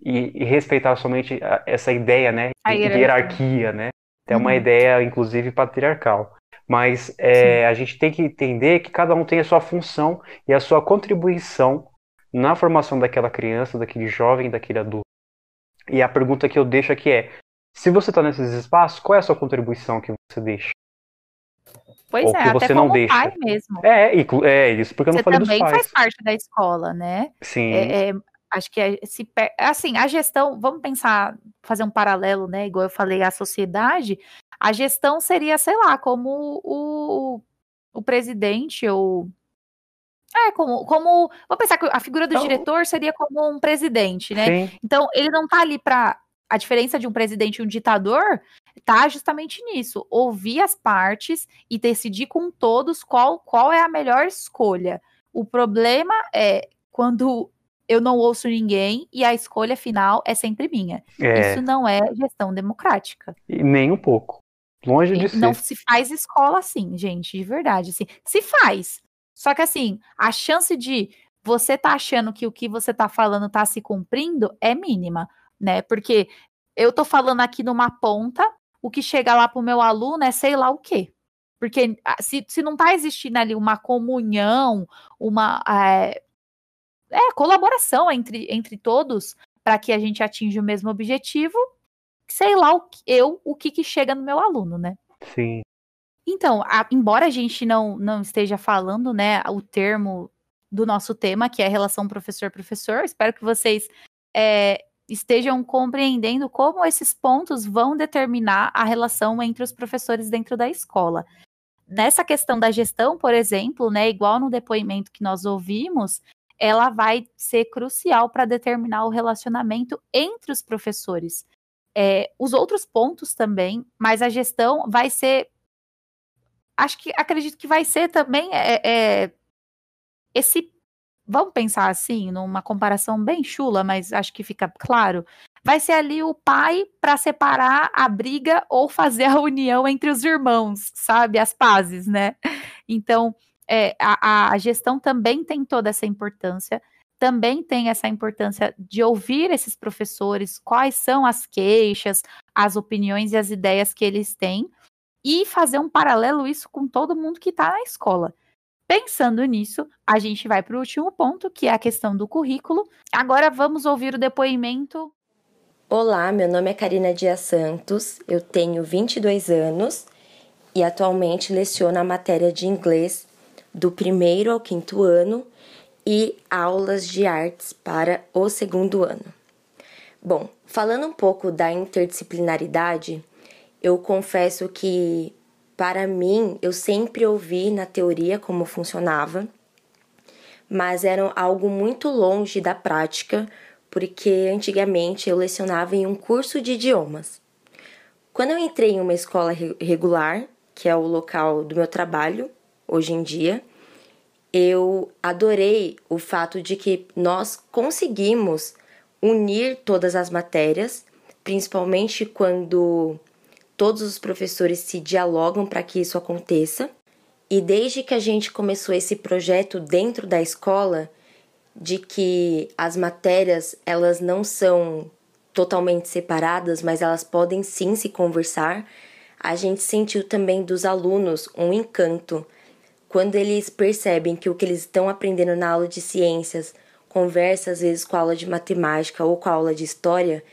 e, e respeitar somente a- essa ideia né, de hierarquia. hierarquia, né? É uma Uhum. ideia, inclusive, patriarcal. Mas é, a gente tem que entender que cada um tem a sua função e a sua contribuição na formação daquela criança, daquele jovem, daquele adulto. E a pergunta que eu deixo aqui é: se você está nesses espaços, qual é a sua contribuição que você deixa? Pois Ou é, que você não deixa. pai mesmo. É, é isso, porque eu não Você falei dos também pais. faz parte da escola, né? Sim, É, é, acho que é, se assim, a gestão, vamos pensar, fazer um paralelo, né? Igual eu falei, a sociedade, a gestão seria, sei lá, como o, o presidente ou é como, como vamos pensar que a figura do Então- diretor seria como um presidente, né? sim, Então, ele não tá ali para a diferença de um presidente e um ditador tá justamente nisso, ouvir as partes e decidir com todos qual, qual é a melhor escolha. O problema é quando eu não ouço ninguém e a escolha final é sempre minha. é, Isso não é gestão democrática. e nem um pouco. Longe de E ser. não se faz escola assim, gente, de verdade. Assim, se faz. Só que assim, a chance de você tá achando que o que você tá falando tá se cumprindo é mínima, né? Porque eu tô falando aqui numa ponta, o que chega lá pro meu aluno é sei lá o quê. Porque ah, se, se não tá existindo ali uma comunhão, uma é, é, colaboração entre, entre todos para que a gente atinja o mesmo objetivo, sei lá o que, eu o que, que chega no meu aluno, né? Sim, Então, a- embora a gente não, não esteja falando, né, o termo do nosso tema, que é relação professor-professor, espero que vocês é, estejam compreendendo como esses pontos vão determinar a relação entre os professores dentro da escola. Nessa questão da gestão, por exemplo, né, igual no depoimento que nós ouvimos, ela vai ser crucial para determinar o relacionamento entre os professores. É, os outros pontos também, mas a gestão vai ser acho que acredito que vai ser também é, é, esse. Vamos pensar assim, numa comparação bem chula, mas acho que fica claro. Vai ser ali o pai para separar a briga ou fazer a união entre os irmãos, sabe? As pazes, né? Então, é, a, a gestão também tem toda essa importância, também tem essa importância de ouvir esses professores, quais são as queixas, as opiniões e as ideias que eles têm, e fazer um paralelo isso com todo mundo que está na escola. Pensando nisso, a gente vai para o último ponto, que é a questão do currículo. Agora vamos ouvir o depoimento. Olá, meu nome é Karina Dias Santos, eu tenho 22 anos e atualmente leciono a matéria de inglês do primeiro ao quinto ano e aulas de artes para o segundo ano. Bom, falando um pouco da interdisciplinaridade, eu confesso que para mim eu sempre ouvi na teoria como funcionava, mas era algo muito longe da prática, porque antigamente eu lecionava em um curso de idiomas. Quando eu entrei em uma escola regular, que é o local do meu trabalho hoje em dia, eu adorei o fato de que nós conseguimos unir todas as matérias, principalmente quando todos os professores se dialogam para que isso aconteça. E desde que a gente começou esse projeto dentro da escola, de que as matérias elas não são totalmente separadas, mas elas podem sim se conversar, a gente sentiu também dos alunos um encanto quando eles percebem que o que eles estão aprendendo na aula de ciências conversa às vezes com a aula de matemática ou com a aula de história,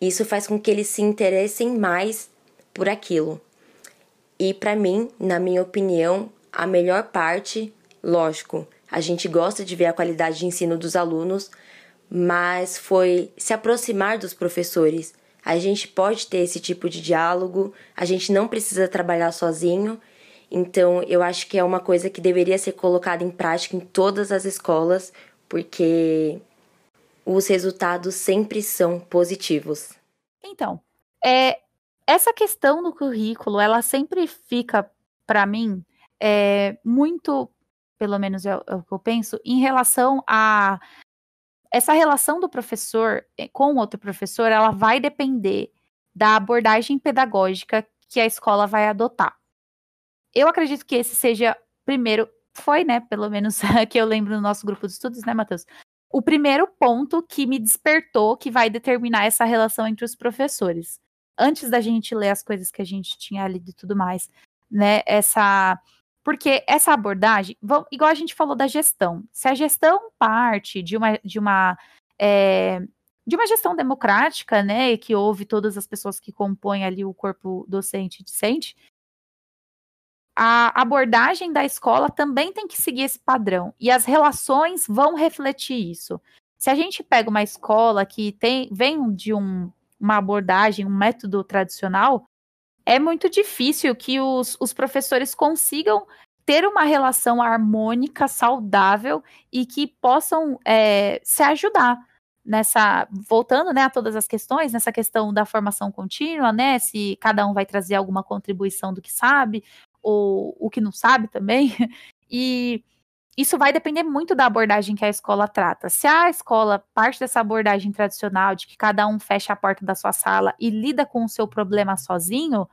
isso faz com que eles se interessem mais por aquilo. E para mim, na minha opinião, a melhor parte, lógico, a gente gosta de ver a qualidade de ensino dos alunos, mas foi se aproximar dos professores. A gente pode ter esse tipo de diálogo, a gente não precisa trabalhar sozinho. Então, eu acho que é uma coisa que deveria ser colocada em prática em todas as escolas, porque os resultados sempre são positivos. Então, é, essa questão do currículo, ela sempre fica, para mim, é, muito, pelo menos é, é o que eu penso, em relação a essa relação do professor é, com outro professor, ela vai depender da abordagem pedagógica que a escola vai adotar. Eu acredito que esse seja, primeiro, foi, né, pelo menos <laughs> que eu lembro no nosso grupo de estudos, né, Matheus? O primeiro ponto que me despertou que vai determinar essa relação entre os professores antes da gente ler as coisas que a gente tinha lido e tudo mais, né? Essa. Porque essa abordagem, igual a gente falou da gestão, se a gestão parte de uma, de uma é, de uma gestão democrática, né, que houve todas as pessoas que compõem ali o corpo docente e discente, a abordagem da escola também tem que seguir esse padrão e as relações vão refletir isso. Se a gente pega uma escola que tem vem de um uma abordagem, um método tradicional, é muito difícil que os, os professores consigam ter uma relação harmônica, saudável e que possam é, se ajudar nessa, voltando né, a todas as questões, nessa questão da formação contínua, né? Se cada um vai trazer alguma contribuição do que sabe, ou o que não sabe também. <laughs> E isso vai depender muito da abordagem que a escola trata. Se a escola parte dessa abordagem tradicional de que cada um fecha a porta da sua sala e lida com o seu problema sozinho,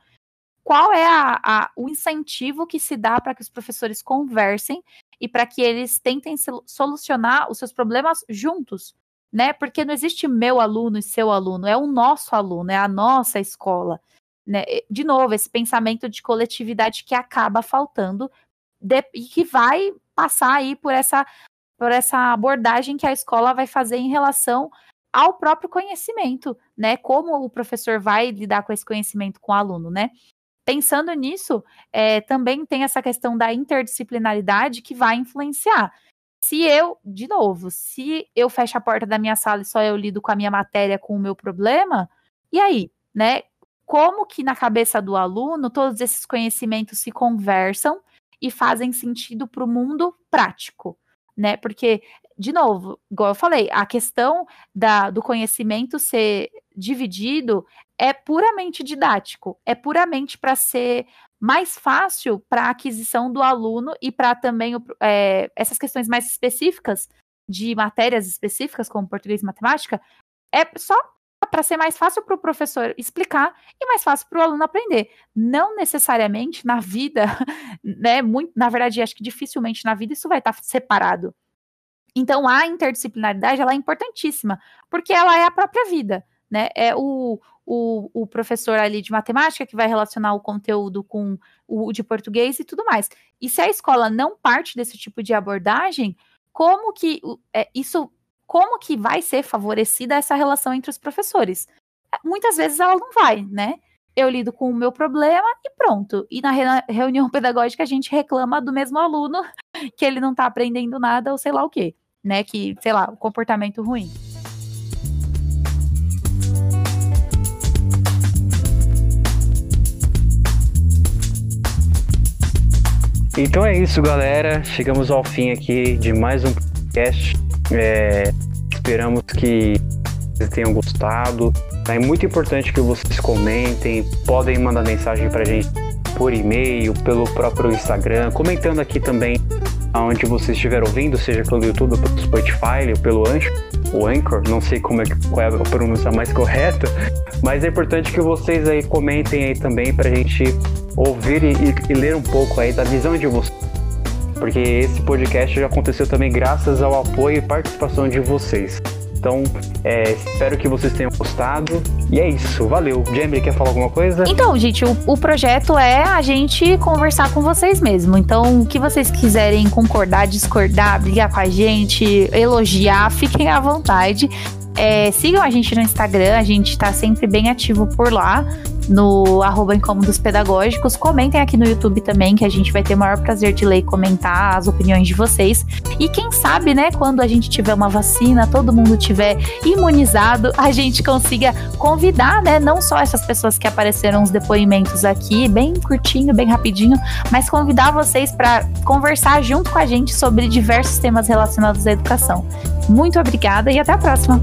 qual é a, a, o incentivo que se dá para que os professores conversem e para que eles tentem solucionar os seus problemas juntos? Né? Porque não existe meu aluno e seu aluno, é o nosso aluno, é a nossa escola. Né? De novo, esse pensamento de coletividade que acaba faltando de, e que vai passar aí por essa, por essa abordagem que a escola vai fazer em relação ao próprio conhecimento, né? Como o professor vai lidar com esse conhecimento com o aluno, né? Pensando nisso, é, também tem essa questão da interdisciplinaridade que vai influenciar. Se eu, de novo, se eu fecho a porta da minha sala e só eu lido com a minha matéria, com o meu problema, e aí, né? Como que na cabeça do aluno todos esses conhecimentos se conversam e fazem sentido para o mundo prático, né? Porque, de novo, igual eu falei, a questão da, do conhecimento ser dividido é puramente didático, é puramente para ser mais fácil para a aquisição do aluno e para também é, essas questões mais específicas de matérias específicas, como português e matemática, é só para ser mais fácil para o professor explicar e mais fácil para o aluno aprender. Não necessariamente na vida, <laughs> né? Muito, na verdade, acho que dificilmente na vida isso vai estar separado. Então a interdisciplinaridade ela é importantíssima, porque ela é a própria vida. Né? É o, o, o, professor ali de matemática que vai relacionar o conteúdo com o de português e tudo mais. E se a escola não parte desse tipo de abordagem, como que é, isso como que vai ser favorecida essa relação entre os professores? Muitas vezes ela não vai, né? Eu lido com o meu problema e pronto. E na re reunião <laughs> pedagógica a gente reclama do mesmo aluno <laughs> que ele não está aprendendo nada ou sei lá o quê, né? Que, sei lá, o comportamento ruim. Então é isso, galera. Chegamos ao fim aqui de mais um podcast. É, esperamos que vocês tenham gostado. É muito importante que vocês comentem, podem mandar mensagem pra gente por e-mail, pelo próprio Instagram, comentando aqui também aonde vocês estiver ouvindo, seja pelo YouTube, ou pelo Spotify, pelo Anchor, o Anchor, não sei como é, qual é a pronúncia mais correta, mas é importante que vocês aí comentem aí também pra gente ouvir e, e ler um pouco aí da visão de vocês porque esse podcast já aconteceu também graças ao apoio e participação de vocês. Então, é, espero que vocês tenham gostado. E é isso, valeu. Jamie, quer falar alguma coisa? Então, gente, o, o projeto é a gente conversar com vocês mesmo. Então, o que vocês quiserem concordar, discordar, brigar com a gente, elogiar, fiquem à vontade. É, sigam a gente no Instagram, a gente tá sempre bem ativo por lá no arroba Incômodos Pedagógicos. Comentem aqui no YouTube também, que a gente vai ter o maior prazer de ler e comentar as opiniões de vocês. E quem sabe, né, quando a gente tiver uma vacina, todo mundo tiver imunizado, a gente consiga convidar, né, não só essas pessoas que apareceram os depoimentos aqui, bem curtinho, bem rapidinho, mas convidar vocês para conversar junto com a gente sobre diversos temas relacionados à educação. Muito obrigada e até a próxima!